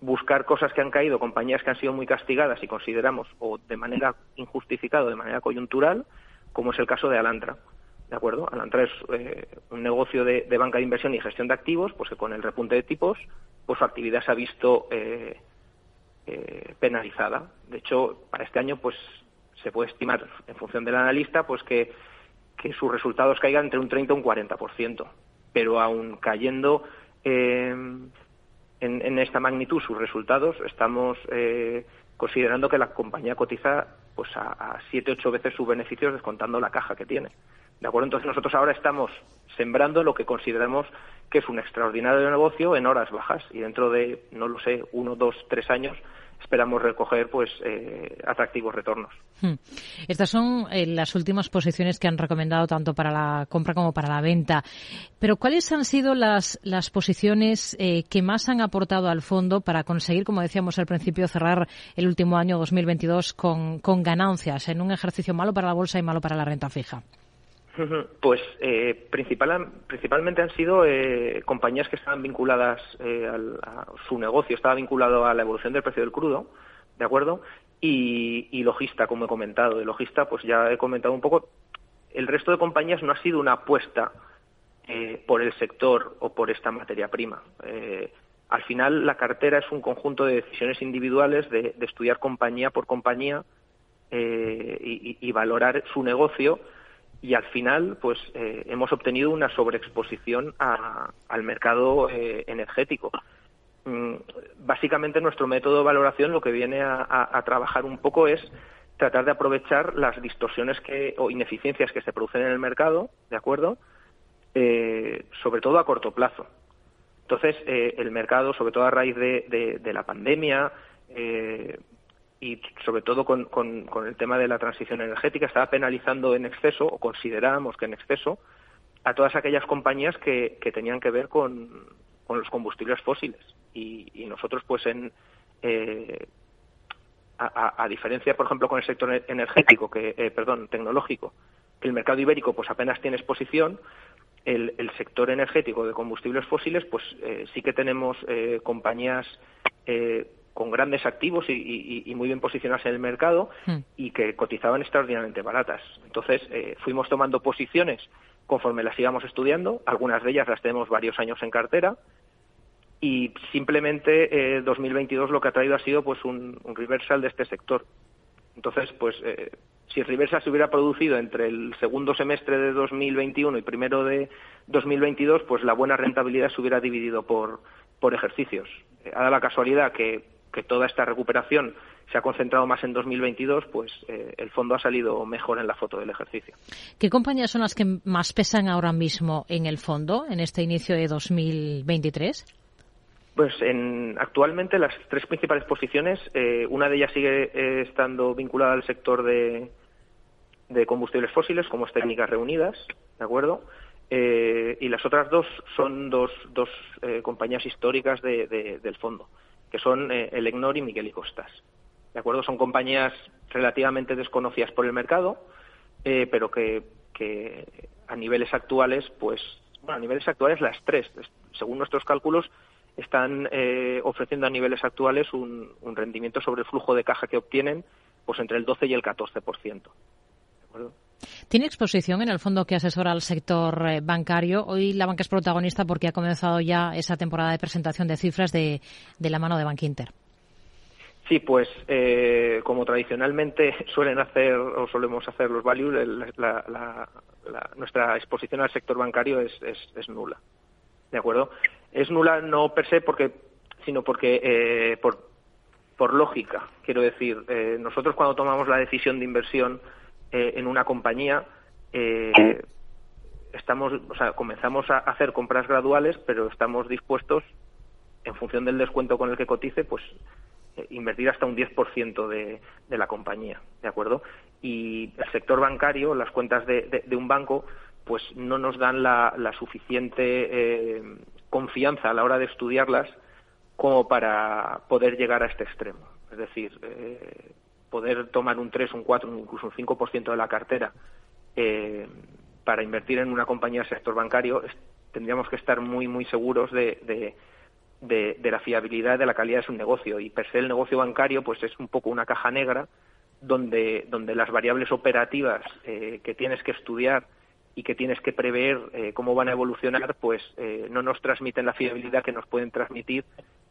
buscar cosas que han caído, compañías que han sido muy castigadas y consideramos o de manera injustificada o de manera coyuntural, como es el caso de Alantra. ¿De acuerdo? Alantra es eh, un negocio de, de, banca de inversión y gestión de activos, pues que con el repunte de tipos, pues su actividad se ha visto eh, eh, penalizada. De hecho, para este año, pues se puede estimar, en función del analista, pues que, que sus resultados caigan entre un 30 y un 40%. Pero aún cayendo eh, en, esta magnitud sus resultados, estamos eh, considerando que la compañía cotiza pues a, a 7-8 veces sus beneficios descontando la caja que tiene. ¿De acuerdo? Entonces nosotros ahora estamos sembrando lo que consideramos que es un extraordinario negocio en horas bajas y dentro de, no lo sé, uno, dos, tres años esperamos recoger pues eh, atractivos retornos. Hmm. Estas son eh, las últimas posiciones que han recomendado tanto para la compra como para la venta. Pero ¿cuáles han sido las, las posiciones eh, que más han aportado al fondo para conseguir, como decíamos al principio, cerrar el último año 2022 con, con ganancias en un ejercicio malo para la bolsa y malo para la renta fija? *laughs* Pues eh, principal, principalmente han sido eh, compañías que estaban vinculadas eh, a su negocio, estaba vinculado a la evolución del precio del crudo, ¿de acuerdo? Y, y logista, como he comentado. De logista, pues ya he comentado un poco. El resto de compañías no ha sido una apuesta eh, por el sector o por esta materia prima. Eh, al final, la cartera es un conjunto de decisiones individuales de, estudiar compañía por compañía y valorar su negocio y al final pues eh, hemos obtenido una sobreexposición a, al mercado eh, energético. Mm, básicamente nuestro método de valoración lo que viene a, a, trabajar un poco es tratar de aprovechar las distorsiones que, o ineficiencias que se producen en el mercado, ¿de acuerdo? Eh, sobre todo a corto plazo. Entonces, eh, el mercado, sobre todo a raíz de, de, de la pandemia, eh, y sobre todo con, con, el tema de la transición energética, estaba penalizando en exceso, o considerábamos que en exceso, a todas aquellas compañías que, que tenían que ver con, con, los combustibles fósiles. Y, y nosotros, pues, en, eh, a, diferencia, por ejemplo, con el sector energético, que, eh, perdón, tecnológico, que el mercado ibérico, pues, apenas tiene exposición, el, el sector energético de combustibles fósiles, pues, eh, sí que tenemos eh, compañías eh, con grandes activos y, y, y, muy bien posicionadas en el mercado mm. y que cotizaban extraordinariamente baratas. Entonces, eh, fuimos tomando posiciones conforme las íbamos estudiando, algunas de ellas las tenemos varios años en cartera y simplemente eh, 2022 lo que ha traído ha sido pues un, un reversal de este sector. Entonces, pues eh, si Reversa se hubiera producido entre el segundo semestre de 2021 y primero de 2022, pues la buena rentabilidad se hubiera dividido por, por ejercicios. Eh, ha dado la casualidad que, que toda esta recuperación se ha concentrado más en 2022, pues eh, el fondo ha salido mejor en la foto del ejercicio. ¿Qué compañías son las que más pesan ahora mismo en el fondo, en este inicio de 2023? Pues en, actualmente las tres principales posiciones, eh, una de ellas sigue eh, estando vinculada al sector de, de, combustibles fósiles, como es Técnicas Reunidas, ¿de acuerdo? y las otras dos son dos, dos compañías históricas de, del fondo, que son el Egnor y Miguel y Costas. ¿de acuerdo? Son compañías relativamente desconocidas por el mercado, eh, pero que, a niveles actuales, pues, bueno, a niveles actuales las tres, según nuestros cálculos, están eh, ofreciendo a niveles actuales un, rendimiento sobre el flujo de caja que obtienen, pues entre el 12 y el 14%. ¿Tiene exposición en el fondo que asesora al sector eh, bancario? Hoy la banca es protagonista porque ha comenzado ya esa temporada de presentación de cifras de, de la mano de Bank Inter. Sí, pues eh, como tradicionalmente *laughs* suelen hacer o solemos hacer los values, nuestra exposición al sector bancario es, nula. ¿De acuerdo? Es nula no per se porque, sino porque eh, por, por lógica. Quiero decir, eh, nosotros cuando tomamos la decisión de inversión en una compañía, estamos, o sea, comenzamos a hacer compras graduales, pero estamos dispuestos, en función del descuento con el que cotice, pues eh, invertir hasta un 10% de, de la compañía, ¿de acuerdo? Y el sector bancario, las cuentas de, un banco, pues no nos dan la, suficiente eh, confianza a la hora de estudiarlas como para poder llegar a este extremo. Es decir, eh, poder tomar un 3, un 4, incluso un 5% de la cartera para invertir en una compañía del sector bancario, tendríamos que estar muy, muy seguros de, de, la fiabilidad de la calidad de su negocio. Y per se el negocio bancario pues es un poco una caja negra donde, donde las variables operativas eh, que tienes que estudiar y que tienes que prever eh, cómo van a evolucionar, pues eh, no nos transmiten la fiabilidad que nos pueden transmitir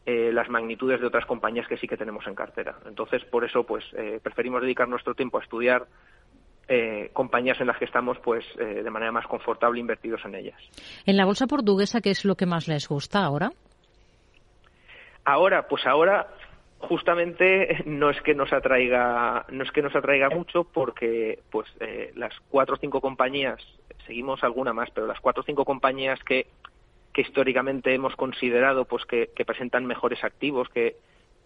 las magnitudes de otras compañías que sí que tenemos en cartera. Entonces, por eso, pues preferimos dedicar nuestro tiempo a estudiar compañías en las que estamos pues de manera más confortable invertidos en ellas. En la bolsa portuguesa, ¿qué es lo que más les gusta ahora? Ahora, pues ahora justamente *laughs* no es que nos atraiga no es que nos atraiga mucho porque pues eh, las cuatro o cinco compañías seguimos alguna más pero las cuatro o cinco compañías que, que históricamente hemos considerado pues que, presentan mejores activos que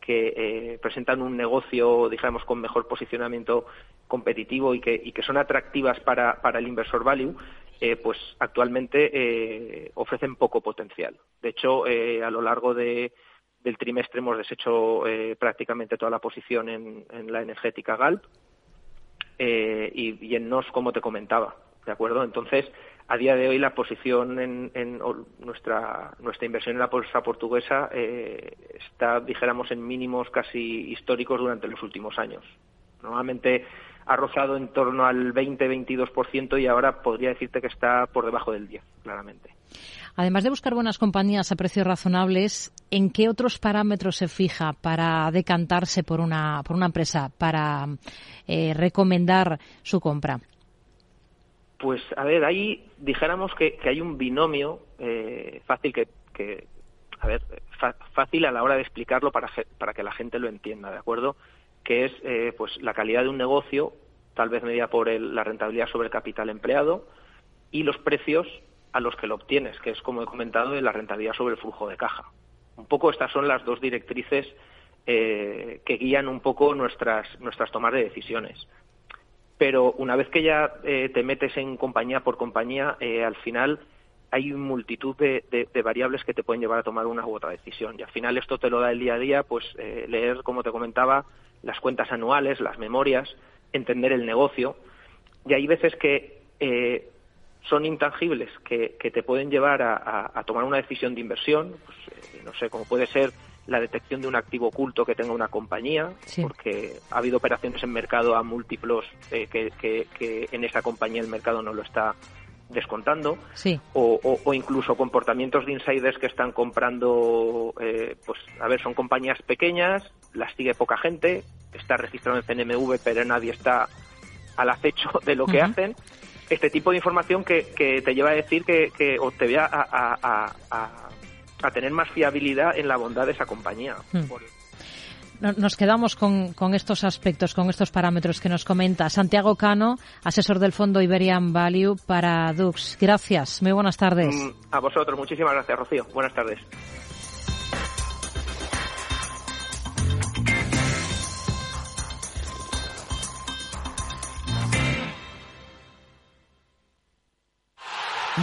eh, presentan un negocio digamos con mejor posicionamiento competitivo y que, y son atractivas para, el inversor value eh, pues actualmente ofrecen poco potencial de hecho a lo largo de del trimestre hemos deshecho eh, prácticamente toda la posición en, la energética GALP eh, y, en NOS, como te comentaba, ¿de acuerdo? Entonces, a día de hoy la posición en, nuestra, nuestra inversión en la bolsa portuguesa eh, está, dijéramos, en mínimos casi históricos durante los últimos años. Normalmente ha rozado en torno al 20-22% y ahora podría decirte que está por debajo del 10, claramente. Además de buscar buenas compañías a precios razonables, ¿en qué otros parámetros se fija para decantarse por una, por una empresa, para eh, recomendar su compra? Pues a ver, ahí dijéramos que, hay un binomio eh, fácil que, a ver, fácil a la hora de explicarlo para, para que la gente lo entienda, ¿de acuerdo? Que es eh, pues la calidad de un negocio, tal vez medida por la rentabilidad sobre el capital empleado y los precios a los que lo obtienes, que es, como he comentado, de la rentabilidad sobre el flujo de caja. Un poco estas son las dos directrices eh, que guían un poco nuestras, nuestras tomas de decisiones. Pero una vez que ya eh, te metes en compañía por compañía, eh, al final hay multitud de, variables que te pueden llevar a tomar una u otra decisión. Y al final esto te lo da el día a día, pues leer, como te comentaba, las cuentas anuales, las memorias, entender el negocio. Y hay veces que son intangibles que, te pueden llevar a, tomar una decisión de inversión, pues, eh, no sé, como puede ser la detección de un activo oculto que tenga una compañía, porque ha habido operaciones en mercado a múltiplos eh, que, en esa compañía el mercado no lo está descontando sí. o, o, o, incluso comportamientos de insiders que están comprando, eh, pues a ver, son compañías pequeñas, las sigue poca gente, está registrado en CNMV, pero nadie está al acecho de lo que uh -huh. hacen. Este tipo de información que, que, te lleva a decir que, que o te vea a, a, a, a, tener más fiabilidad en la bondad de esa compañía. Por, nos quedamos con, con, estos aspectos, con estos parámetros que nos comenta. Santiago Cano, asesor del fondo Iberian Value para Dux. Gracias. Muy buenas tardes. Mm, a vosotros. Muchísimas gracias, Rocío. Buenas tardes.